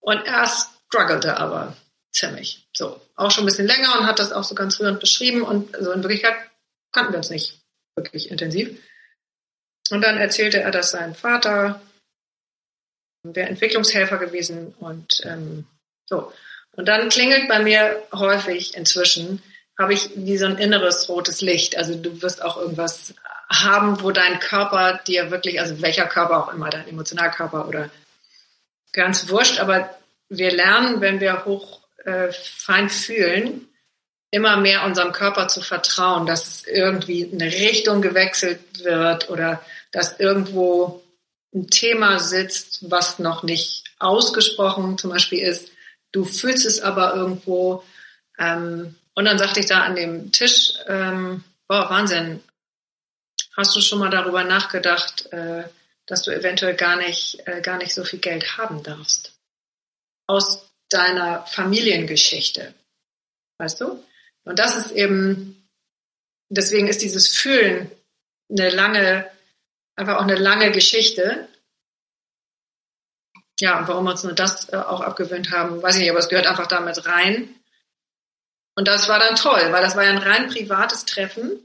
A: Und er struggelte aber ziemlich. So, auch schon ein bisschen länger und hat das auch so ganz rührend beschrieben und so in Wirklichkeit kannten wir uns nicht wirklich intensiv. Und dann erzählte er, dass sein Vater wäre Entwicklungshelfer gewesen und ähm, so. Und dann klingelt bei mir häufig inzwischen, habe ich wie so ein inneres rotes Licht. Also du wirst auch irgendwas haben, wo dein Körper dir wirklich, also welcher Körper auch immer, dein Emotionalkörper oder ganz wurscht, aber wir lernen, wenn wir hoch äh, fein fühlen, immer mehr unserem Körper zu vertrauen, dass es irgendwie eine Richtung gewechselt wird oder dass irgendwo ein Thema sitzt, was noch nicht ausgesprochen zum Beispiel ist. Du fühlst es aber irgendwo. Ähm, und dann sagte ich da an dem Tisch, ähm, boah, Wahnsinn, Hast du schon mal darüber nachgedacht, äh, dass du eventuell gar nicht, äh, gar nicht so viel Geld haben darfst? Aus deiner Familiengeschichte. Weißt du? Und das ist eben, deswegen ist dieses Fühlen eine lange, einfach auch eine lange Geschichte. Ja, warum wir uns nur das äh, auch abgewöhnt haben, weiß ich nicht, aber es gehört einfach damit rein. Und das war dann toll, weil das war ja ein rein privates Treffen.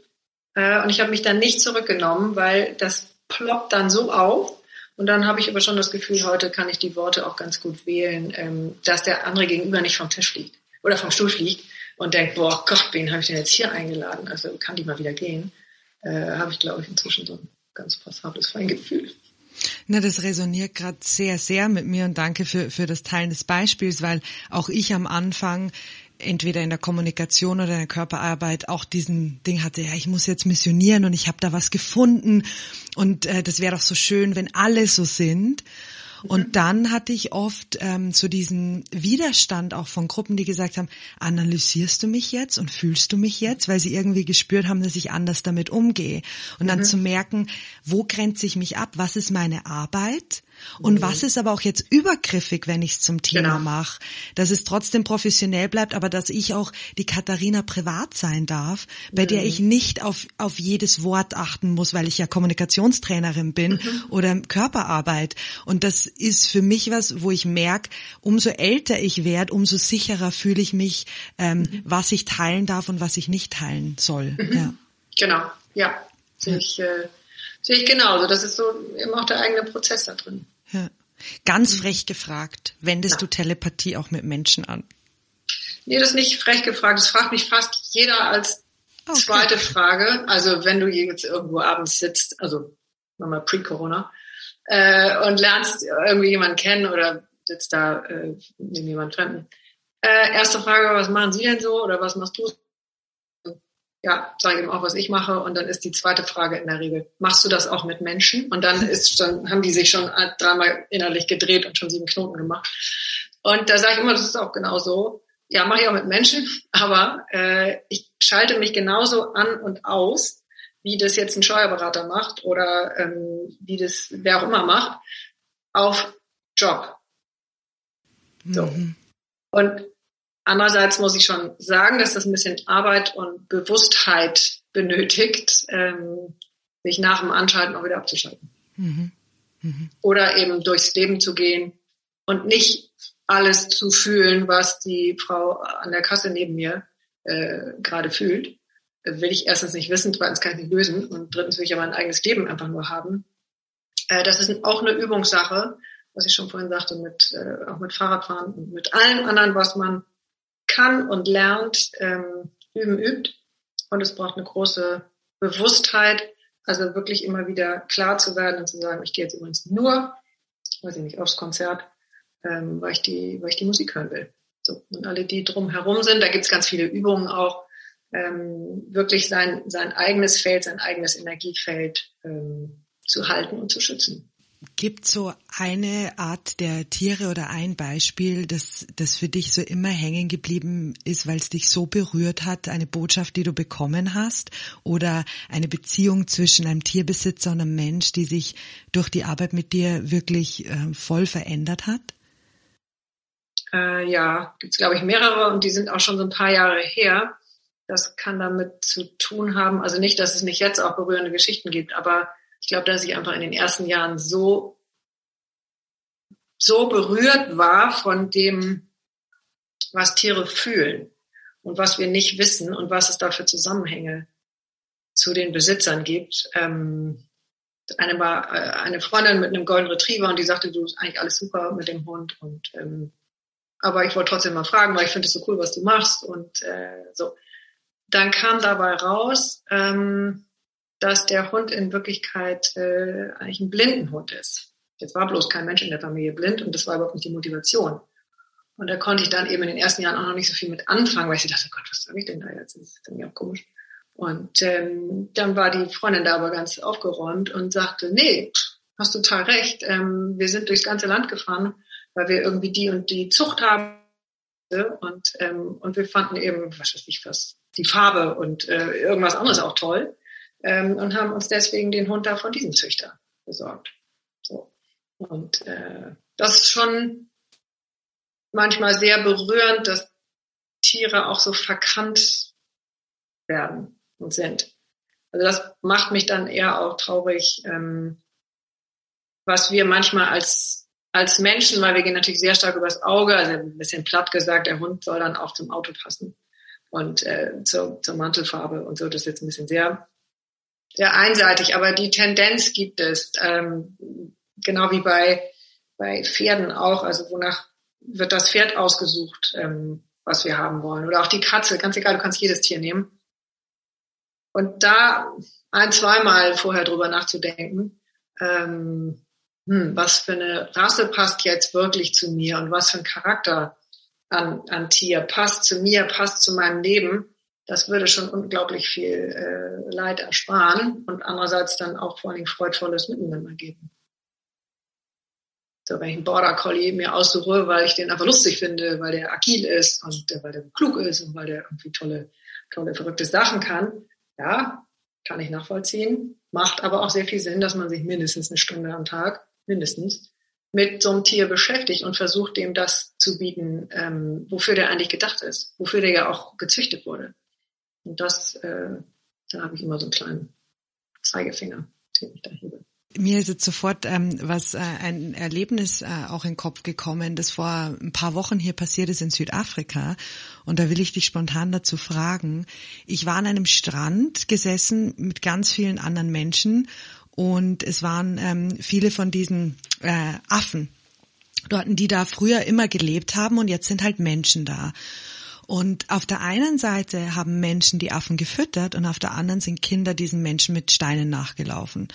A: Äh, und ich habe mich dann nicht zurückgenommen, weil das ploppt dann so auf. Und dann habe ich aber schon das Gefühl, heute kann ich die Worte auch ganz gut wählen, ähm, dass der andere gegenüber nicht vom Tisch fliegt oder vom Stuhl fliegt und denkt, boah Gott, wen habe ich denn jetzt hier eingeladen? Also kann die mal wieder gehen? Äh, habe ich, glaube ich, inzwischen so ein ganz passables Feingefühl.
B: Na, das resoniert gerade sehr, sehr mit mir und danke für, für das Teilen des Beispiels, weil auch ich am Anfang entweder in der Kommunikation oder in der Körperarbeit auch diesen Ding hatte, ja, ich muss jetzt missionieren und ich habe da was gefunden und äh, das wäre doch so schön, wenn alle so sind. Und mhm. dann hatte ich oft ähm, so diesen Widerstand auch von Gruppen, die gesagt haben, analysierst du mich jetzt und fühlst du mich jetzt, weil sie irgendwie gespürt haben, dass ich anders damit umgehe. Und dann mhm. zu merken, wo grenze ich mich ab, was ist meine Arbeit und mhm. was ist aber auch jetzt übergriffig, wenn ich es zum Thema genau. mache, dass es trotzdem professionell bleibt, aber dass ich auch die Katharina privat sein darf, bei mhm. der ich nicht auf, auf jedes Wort achten muss, weil ich ja Kommunikationstrainerin bin mhm. oder Körperarbeit. Und das ist für mich was, wo ich merke, umso älter ich werde, umso sicherer fühle ich mich, ähm, mhm. was ich teilen darf und was ich nicht teilen soll.
A: Mhm. Ja. Genau, ja. Sehe ich, äh, sehe ich genauso. Das ist so eben auch der eigene Prozess da drin.
B: Ja. Ganz frech gefragt, wendest ja. du Telepathie auch mit Menschen an?
A: Nee, das ist nicht frech gefragt. Das fragt mich fast jeder als okay. zweite Frage. Also wenn du jetzt irgendwo abends sitzt, also nochmal pre-Corona, äh, und lernst irgendwie jemanden kennen oder sitzt da äh, neben jemand Fremden, Äh, erste Frage, was machen Sie denn so oder was machst du? Ja, sage ihm auch, was ich mache. Und dann ist die zweite Frage in der Regel, machst du das auch mit Menschen? Und dann ist schon, haben die sich schon dreimal innerlich gedreht und schon sieben Knoten gemacht. Und da sage ich immer, das ist auch genau so. Ja, mache ich auch mit Menschen, (laughs) aber äh, ich schalte mich genauso an und aus, wie das jetzt ein Steuerberater macht oder ähm, wie das wer auch immer macht, auf Job. So. Mhm. Und andererseits muss ich schon sagen, dass das ein bisschen Arbeit und Bewusstheit benötigt, ähm, sich nach dem Anschalten auch wieder abzuschalten. Mhm. Mhm. Oder eben durchs Leben zu gehen und nicht alles zu fühlen, was die Frau an der Kasse neben mir äh, gerade fühlt. Will ich erstens nicht wissen, zweitens kann ich nicht lösen und drittens will ich aber ein eigenes Leben einfach nur haben. Äh, das ist auch eine Übungssache was ich schon vorhin sagte, mit, äh, auch mit Fahrradfahren und mit allem anderen, was man kann und lernt, ähm, üben übt. Und es braucht eine große Bewusstheit, also wirklich immer wieder klar zu werden und zu sagen, ich gehe jetzt übrigens nur, weiß ich nicht, aufs Konzert, ähm, weil, ich die, weil ich die Musik hören will. So. Und alle, die drumherum sind, da gibt's ganz viele Übungen auch, ähm, wirklich sein, sein eigenes Feld, sein eigenes Energiefeld ähm, zu halten und zu schützen.
B: Gibt so eine Art der Tiere oder ein Beispiel, das, das für dich so immer hängen geblieben ist, weil es dich so berührt hat, eine Botschaft, die du bekommen hast oder eine Beziehung zwischen einem Tierbesitzer und einem Mensch, die sich durch die Arbeit mit dir wirklich äh, voll verändert hat?
A: Äh, ja, gibt's glaube ich mehrere und die sind auch schon so ein paar Jahre her. Das kann damit zu tun haben, also nicht, dass es nicht jetzt auch berührende Geschichten gibt, aber ich glaube, dass ich einfach in den ersten Jahren so, so berührt war von dem, was Tiere fühlen und was wir nicht wissen und was es da für Zusammenhänge zu den Besitzern gibt. Ähm, eine war äh, eine Freundin mit einem Golden Retriever und die sagte, du ist eigentlich alles super mit dem Hund und ähm, aber ich wollte trotzdem mal fragen, weil ich finde es so cool, was du machst und äh, so. Dann kam dabei raus, ähm, dass der Hund in Wirklichkeit äh, eigentlich ein Blindenhund ist. Jetzt war bloß kein Mensch in der Familie blind und das war überhaupt nicht die Motivation. Und da konnte ich dann eben in den ersten Jahren auch noch nicht so viel mit anfangen, weil ich dachte, Gott, was soll ich denn da jetzt? Das ist irgendwie auch komisch. Und ähm, dann war die Freundin da aber ganz aufgeräumt und sagte, nee, hast total recht. Ähm, wir sind durchs ganze Land gefahren, weil wir irgendwie die und die Zucht haben. Und, ähm, und wir fanden eben, was weiß ich was, die Farbe und äh, irgendwas anderes auch toll ähm, und haben uns deswegen den Hund da von diesem Züchter besorgt. So. Und äh, das ist schon manchmal sehr berührend, dass Tiere auch so verkannt werden und sind. Also das macht mich dann eher auch traurig, ähm, was wir manchmal als als Menschen, weil wir gehen natürlich sehr stark übers Auge, also ein bisschen platt gesagt, der Hund soll dann auch zum Auto passen und äh, zur, zur Mantelfarbe und so. Das ist jetzt ein bisschen sehr sehr einseitig, aber die Tendenz gibt es, ähm, genau wie bei, bei Pferden auch, also wonach wird das Pferd ausgesucht, ähm, was wir haben wollen. Oder auch die Katze, ganz egal, du kannst jedes Tier nehmen. Und da ein, zweimal vorher drüber nachzudenken, ähm, hm, was für eine Rasse passt jetzt wirklich zu mir und was für ein Charakter an, an Tier passt zu mir, passt zu meinem Leben das würde schon unglaublich viel äh, Leid ersparen und andererseits dann auch vor allen Dingen freudvolles Miteinander geben. So, wenn ich einen Border Collie mir aussuche, weil ich den einfach lustig finde, weil der agil ist und äh, weil der klug ist und weil der irgendwie tolle, tolle, verrückte Sachen kann, ja, kann ich nachvollziehen. Macht aber auch sehr viel Sinn, dass man sich mindestens eine Stunde am Tag, mindestens, mit so einem Tier beschäftigt und versucht, dem das zu bieten, ähm, wofür der eigentlich gedacht ist, wofür der ja auch gezüchtet wurde. Und das, äh, da habe ich immer so einen kleinen Zeigefinger, den ich da hebe.
B: Mir ist jetzt sofort ähm, was äh, ein Erlebnis äh, auch in den Kopf gekommen, das vor ein paar Wochen hier passiert ist in Südafrika. Und da will ich dich spontan dazu fragen. Ich war an einem Strand gesessen mit ganz vielen anderen Menschen und es waren ähm, viele von diesen äh, Affen dort, die da früher immer gelebt haben und jetzt sind halt Menschen da. Und auf der einen Seite haben Menschen die Affen gefüttert und auf der anderen sind Kinder diesen Menschen mit Steinen nachgelaufen.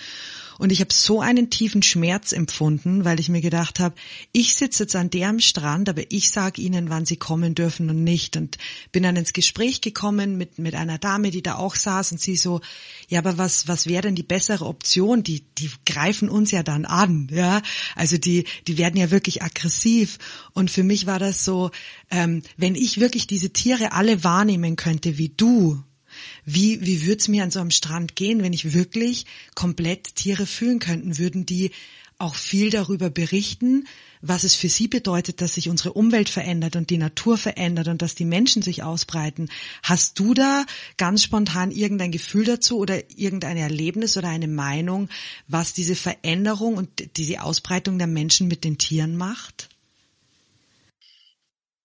B: Und ich habe so einen tiefen Schmerz empfunden, weil ich mir gedacht habe, ich sitze jetzt an deren Strand, aber ich sage ihnen, wann sie kommen dürfen und nicht. Und bin dann ins Gespräch gekommen mit, mit einer Dame, die da auch saß und sie so, ja, aber was, was wäre denn die bessere Option? Die, die greifen uns ja dann an, ja. Also die, die werden ja wirklich aggressiv. Und für mich war das so, ähm, wenn ich wirklich diese Tiere alle wahrnehmen könnte wie du, wie, wie würde es mir an so einem Strand gehen, wenn ich wirklich komplett Tiere fühlen könnten? Würden die auch viel darüber berichten, was es für sie bedeutet, dass sich unsere Umwelt verändert und die Natur verändert und dass die Menschen sich ausbreiten. Hast du da ganz spontan irgendein Gefühl dazu oder irgendein Erlebnis oder eine Meinung, was diese Veränderung und diese Ausbreitung der Menschen mit den Tieren macht?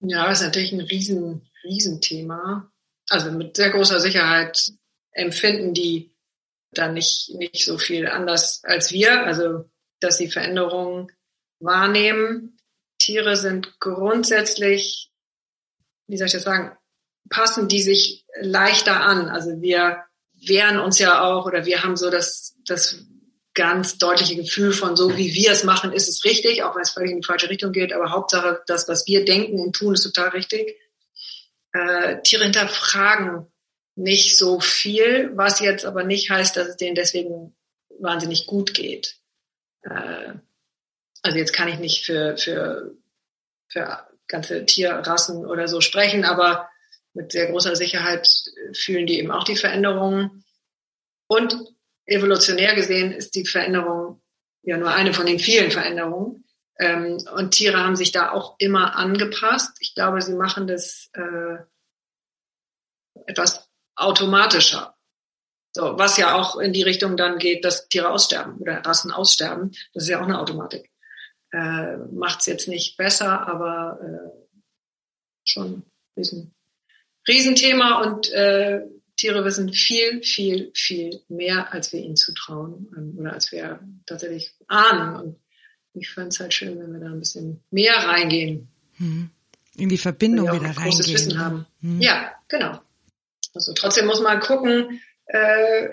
A: Ja, das ist natürlich ein riesen, Riesenthema also mit sehr großer Sicherheit empfinden die dann nicht, nicht so viel anders als wir, also dass sie Veränderungen wahrnehmen. Tiere sind grundsätzlich, wie soll ich das sagen, passen die sich leichter an. Also wir wehren uns ja auch oder wir haben so das, das ganz deutliche Gefühl von so, wie wir es machen, ist es richtig, auch wenn es völlig in die falsche Richtung geht, aber Hauptsache, das, was wir denken und tun, ist total richtig äh, Tiere hinterfragen nicht so viel, was jetzt aber nicht heißt, dass es denen deswegen wahnsinnig gut geht. Äh, also jetzt kann ich nicht für, für, für ganze Tierrassen oder so sprechen, aber mit sehr großer Sicherheit fühlen die eben auch die Veränderungen. Und evolutionär gesehen ist die Veränderung ja nur eine von den vielen Veränderungen. Ähm, und Tiere haben sich da auch immer angepasst. Ich glaube, sie machen das äh, etwas automatischer. So, was ja auch in die Richtung dann geht, dass Tiere aussterben oder Rassen aussterben. Das ist ja auch eine Automatik. Äh, Macht es jetzt nicht besser, aber äh, schon ein Riesenthema und äh, Tiere wissen viel, viel, viel mehr, als wir ihnen zutrauen ähm, oder als wir tatsächlich ahnen. Und ich fände es halt schön, wenn wir da ein bisschen mehr reingehen.
B: Hm. In die Verbindung wieder reingehen.
A: Großes Wissen haben. Hm. Ja, genau. Also trotzdem muss man gucken, äh,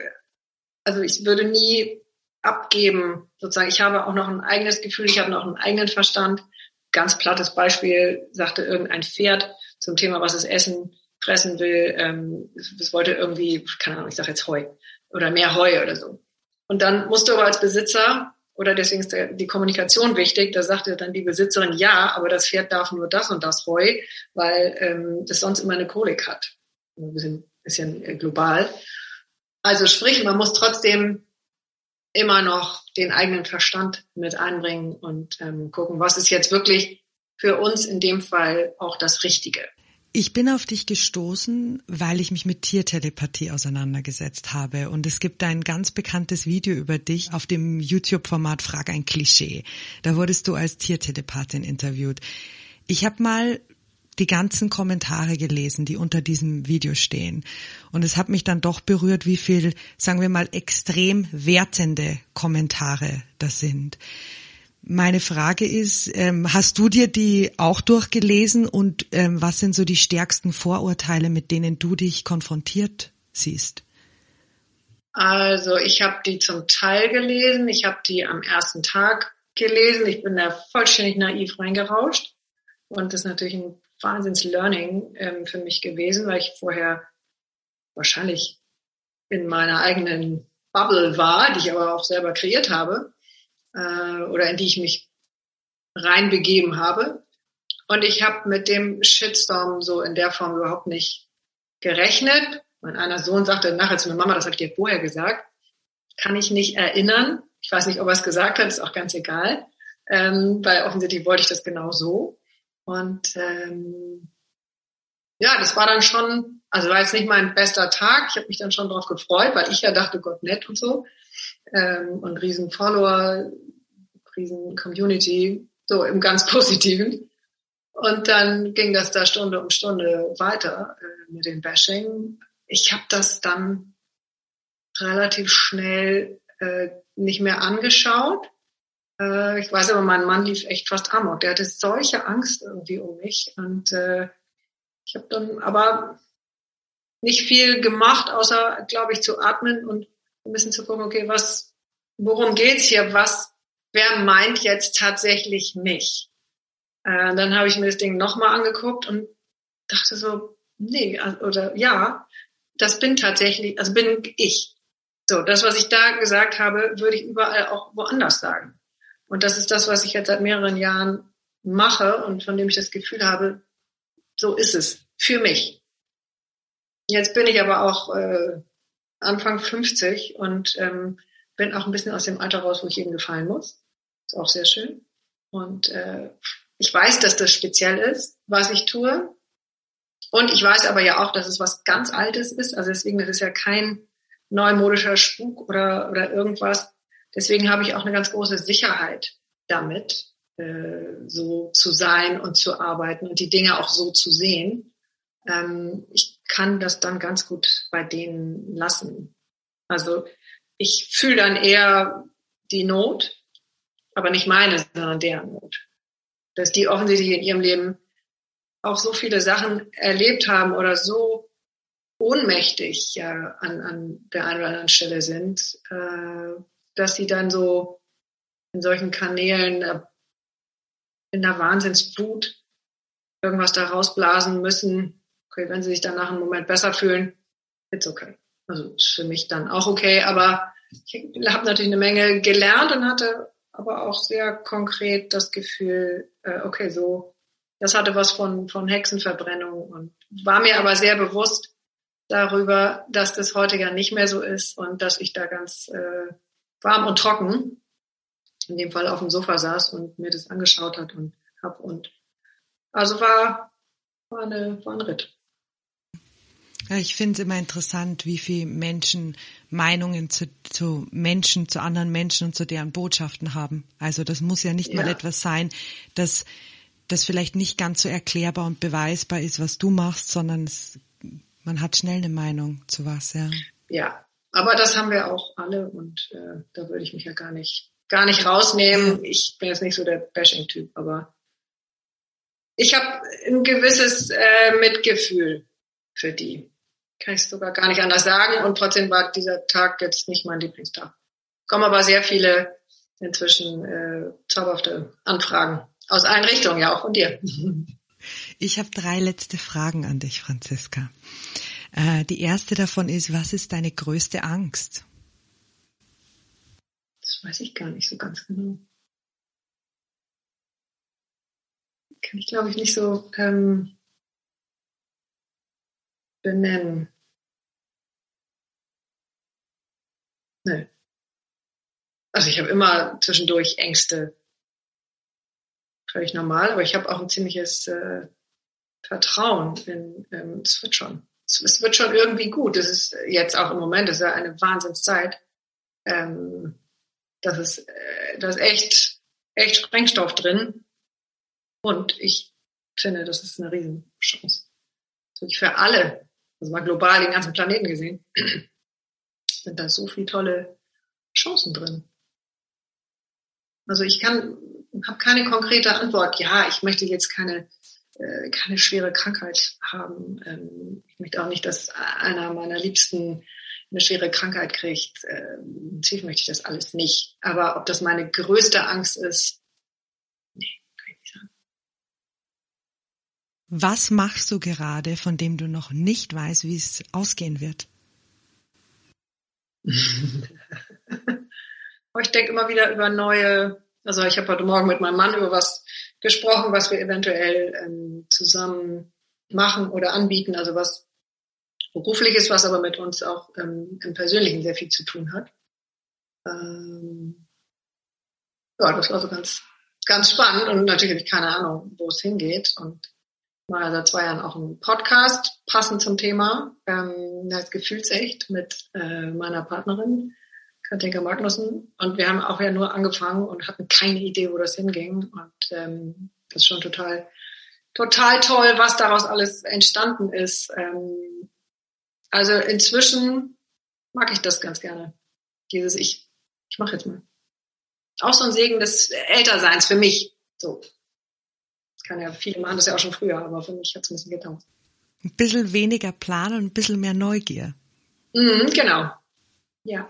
A: also ich würde nie abgeben, sozusagen. Ich habe auch noch ein eigenes Gefühl, ich habe noch einen eigenen Verstand. Ganz plattes Beispiel sagte irgendein Pferd zum Thema, was es essen, fressen will. Ähm, es wollte irgendwie, keine Ahnung, ich sage jetzt Heu oder mehr Heu oder so. Und dann musst du aber als Besitzer oder deswegen ist die Kommunikation wichtig. Da sagte dann die Besitzerin, ja, aber das Pferd darf nur das und das Heu, weil ähm, das sonst immer eine Kolik hat. Ein bisschen, bisschen äh, global. Also sprich, man muss trotzdem immer noch den eigenen Verstand mit einbringen und ähm, gucken, was ist jetzt wirklich für uns in dem Fall auch das Richtige.
B: Ich bin auf dich gestoßen, weil ich mich mit Tiertelepathie auseinandergesetzt habe. Und es gibt ein ganz bekanntes Video über dich auf dem YouTube-Format Frag ein Klischee. Da wurdest du als Tiertelepathin interviewt. Ich habe mal die ganzen Kommentare gelesen, die unter diesem Video stehen. Und es hat mich dann doch berührt, wie viel, sagen wir mal, extrem wertende Kommentare das sind. Meine Frage ist, ähm, hast du dir die auch durchgelesen und ähm, was sind so die stärksten Vorurteile, mit denen du dich konfrontiert siehst?
A: Also ich habe die zum Teil gelesen, ich habe die am ersten Tag gelesen, ich bin da vollständig naiv reingerauscht. Und das ist natürlich ein Wahnsinns-Learning ähm, für mich gewesen, weil ich vorher wahrscheinlich in meiner eigenen Bubble war, die ich aber auch selber kreiert habe äh, oder in die ich mich reinbegeben habe. Und ich habe mit dem Shitstorm so in der Form überhaupt nicht gerechnet. Mein einer Sohn sagte nachher zu mir, Mama, das habe ich dir vorher gesagt. Kann ich nicht erinnern. Ich weiß nicht, ob er es gesagt hat, ist auch ganz egal. Ähm, weil offensichtlich wollte ich das genau so. Und ähm, ja, das war dann schon, also war jetzt nicht mein bester Tag. Ich habe mich dann schon darauf gefreut, weil ich ja dachte, Gott nett und so. Ähm, und riesen Follower, riesen Community, so im ganz (laughs) Positiven. Und dann ging das da Stunde um Stunde weiter äh, mit dem Bashing. Ich habe das dann relativ schnell äh, nicht mehr angeschaut äh, ich weiß aber, mein Mann lief echt fast amok. Der hatte solche Angst irgendwie um mich. Und äh, Ich habe dann aber nicht viel gemacht, außer, glaube ich, zu atmen und ein bisschen zu gucken, okay, was, worum geht's hier? Was, wer meint jetzt tatsächlich mich? Äh, dann habe ich mir das Ding nochmal angeguckt und dachte so, nee, oder ja, das bin tatsächlich, also bin ich. So, das, was ich da gesagt habe, würde ich überall auch woanders sagen. Und das ist das, was ich jetzt seit mehreren Jahren mache und von dem ich das Gefühl habe, so ist es für mich. Jetzt bin ich aber auch äh, Anfang 50 und ähm, bin auch ein bisschen aus dem Alter raus, wo ich jedem gefallen muss. Ist auch sehr schön. Und äh, ich weiß, dass das speziell ist, was ich tue. Und ich weiß aber ja auch, dass es was ganz Altes ist. Also deswegen ist es ja kein neumodischer Spuk oder, oder irgendwas. Deswegen habe ich auch eine ganz große Sicherheit damit, äh, so zu sein und zu arbeiten und die Dinge auch so zu sehen. Ähm, ich kann das dann ganz gut bei denen lassen. Also ich fühle dann eher die Not, aber nicht meine, sondern deren Not. Dass die offensichtlich in ihrem Leben auch so viele Sachen erlebt haben oder so ohnmächtig ja, an, an der einen oder anderen Stelle sind, äh, dass sie dann so in solchen Kanälen äh, in der Wahnsinnsflut irgendwas da rausblasen müssen. Okay, wenn sie sich dann nach einem Moment besser fühlen, it's okay. Also ist für mich dann auch okay, aber ich habe natürlich eine Menge gelernt und hatte aber auch sehr konkret das Gefühl, äh, okay, so, das hatte was von, von Hexenverbrennung und war mir aber sehr bewusst darüber, dass das heute ja nicht mehr so ist und dass ich da ganz äh, warm und trocken in dem Fall auf dem Sofa saß und mir das angeschaut hat und hab und also war war, eine, war ein Ritt.
B: Ja, ich finde es immer interessant, wie viel Menschen Meinungen zu, zu Menschen, zu anderen Menschen und zu deren Botschaften haben. Also das muss ja nicht ja. mal etwas sein, das, das vielleicht nicht ganz so erklärbar und beweisbar ist, was du machst, sondern es, man hat schnell eine Meinung zu was, ja.
A: Ja, aber das haben wir auch alle und äh, da würde ich mich ja gar nicht, gar nicht rausnehmen. Ich bin jetzt nicht so der Bashing-Typ, aber ich habe ein gewisses äh, Mitgefühl für die kann ich sogar gar nicht anders sagen. Und trotzdem war dieser Tag jetzt nicht mein Lieblingstag. Kommen aber sehr viele inzwischen äh, zauberhafte Anfragen aus allen Richtungen, ja auch von dir. (laughs)
B: Ich habe drei letzte Fragen an dich, Franziska. Äh, die erste davon ist, was ist deine größte Angst?
A: Das weiß ich gar nicht so ganz genau. Kann ich, glaube ich, nicht so ähm, benennen. Nö. Also ich habe immer zwischendurch Ängste. Völlig normal, aber ich habe auch ein ziemliches äh, Vertrauen in, ähm, es wird schon. Es, es, wird schon irgendwie gut. Das ist jetzt auch im Moment, das ist ja eine Wahnsinnszeit. Ähm, das ist, äh, da ist echt, echt Sprengstoff drin. Und ich finde, das ist eine Riesenchance. Für alle also mal global den ganzen Planeten gesehen, (clears throat) sind da so viele tolle Chancen drin. Also ich kann, habe keine konkrete Antwort. Ja, ich möchte jetzt keine äh, keine schwere Krankheit haben. Ähm, ich möchte auch nicht, dass einer meiner Liebsten eine schwere Krankheit kriegt. Ähm, natürlich möchte ich das alles nicht. Aber ob das meine größte Angst ist,
B: Was machst du gerade, von dem du noch nicht weißt, wie es ausgehen wird? (laughs)
A: ich denke immer wieder über neue, also ich habe heute Morgen mit meinem Mann über was gesprochen, was wir eventuell ähm, zusammen machen oder anbieten, also was berufliches, was aber mit uns auch ähm, im Persönlichen sehr viel zu tun hat. Ähm, ja, das war so ganz, ganz spannend und natürlich habe ich keine Ahnung, wo es hingeht und mal seit zwei Jahren auch einen Podcast, passend zum Thema, ähm, heißt Gefühlsecht mit äh, meiner Partnerin, Katinka Magnussen. Und wir haben auch ja nur angefangen und hatten keine Idee, wo das hinging. Und ähm, das ist schon total, total toll, was daraus alles entstanden ist. Ähm, also inzwischen mag ich das ganz gerne. Dieses Ich, ich mache jetzt mal. Auch so ein Segen des Älterseins für mich. So kann ja viele machen das ja auch schon früher, aber für mich hat es ein bisschen gedauert.
B: Ein bisschen weniger Plan und ein bisschen mehr Neugier.
A: Mhm, genau. Ja.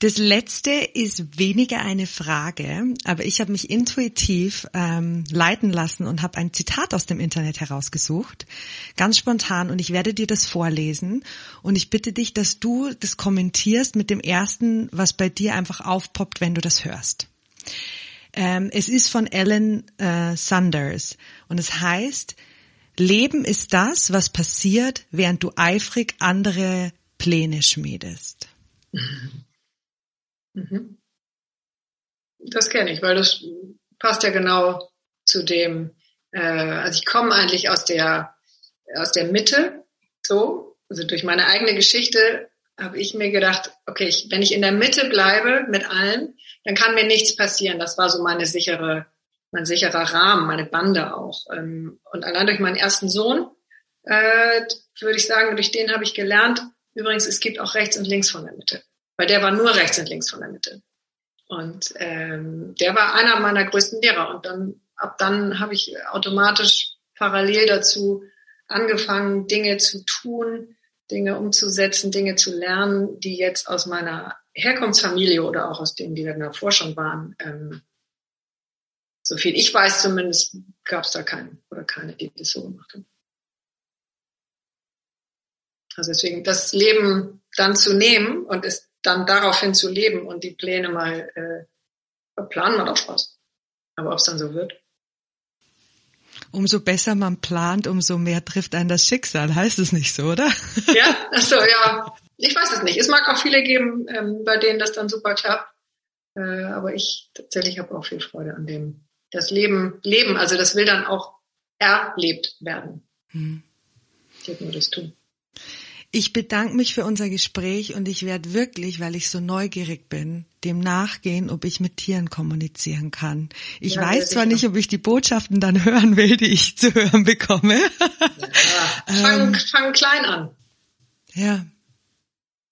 B: Das letzte ist weniger eine Frage, aber ich habe mich intuitiv ähm, leiten lassen und habe ein Zitat aus dem Internet herausgesucht, ganz spontan, und ich werde dir das vorlesen. Und ich bitte dich, dass du das kommentierst mit dem ersten, was bei dir einfach aufpoppt, wenn du das hörst. Ähm, es ist von Ellen äh, Sanders und es heißt, Leben ist das, was passiert, während du eifrig andere Pläne schmiedest.
A: Mhm. Mhm. Das kenne ich, weil das passt ja genau zu dem, äh, also ich komme eigentlich aus der, aus der Mitte, so, also durch meine eigene Geschichte habe ich mir gedacht, okay, ich, wenn ich in der Mitte bleibe mit allen, dann kann mir nichts passieren. Das war so meine sichere, mein sicherer Rahmen, meine Bande auch. Ähm, und allein durch meinen ersten Sohn, äh, würde ich sagen, durch den habe ich gelernt, übrigens, es gibt auch rechts und links von der Mitte weil der war nur rechts und links von der Mitte. Und ähm, der war einer meiner größten Lehrer. Und dann ab dann habe ich automatisch parallel dazu angefangen, Dinge zu tun, Dinge umzusetzen, Dinge zu lernen, die jetzt aus meiner Herkunftsfamilie oder auch aus denen, die da davor schon waren, ähm, so viel ich weiß zumindest, gab es da keinen oder keine, die das so gemacht haben. Also deswegen das Leben dann zu nehmen und es dann daraufhin zu leben und die Pläne mal äh, planen macht auch Spaß. Aber ob es dann so wird.
B: Umso besser man plant, umso mehr trifft einen das Schicksal. Heißt es nicht so, oder? (laughs)
A: Ja, ach so, ja. Ich weiß es nicht. Es mag auch viele geben, ähm, bei denen das dann super klappt. Äh, aber ich tatsächlich habe auch viel Freude an dem. Das Leben, Leben, also das will dann auch erlebt werden. Hm. Ich nur das tun.
B: Ich bedanke mich für unser Gespräch und ich werde wirklich, weil ich so neugierig bin, dem nachgehen, ob ich mit Tieren kommunizieren kann. Ich ja, weiß zwar nicht, ob ich die Botschaften dann hören will, die ich zu hören bekomme.
A: Ja, fang, (laughs) ähm, fang klein an.
B: Ja.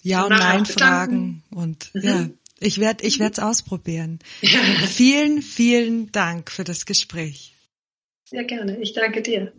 B: Ja und, und Nein Fragen und mhm. ja. Ich werde ich werde es ausprobieren. Ja. Vielen, vielen Dank für das Gespräch.
A: Sehr gerne. Ich danke dir.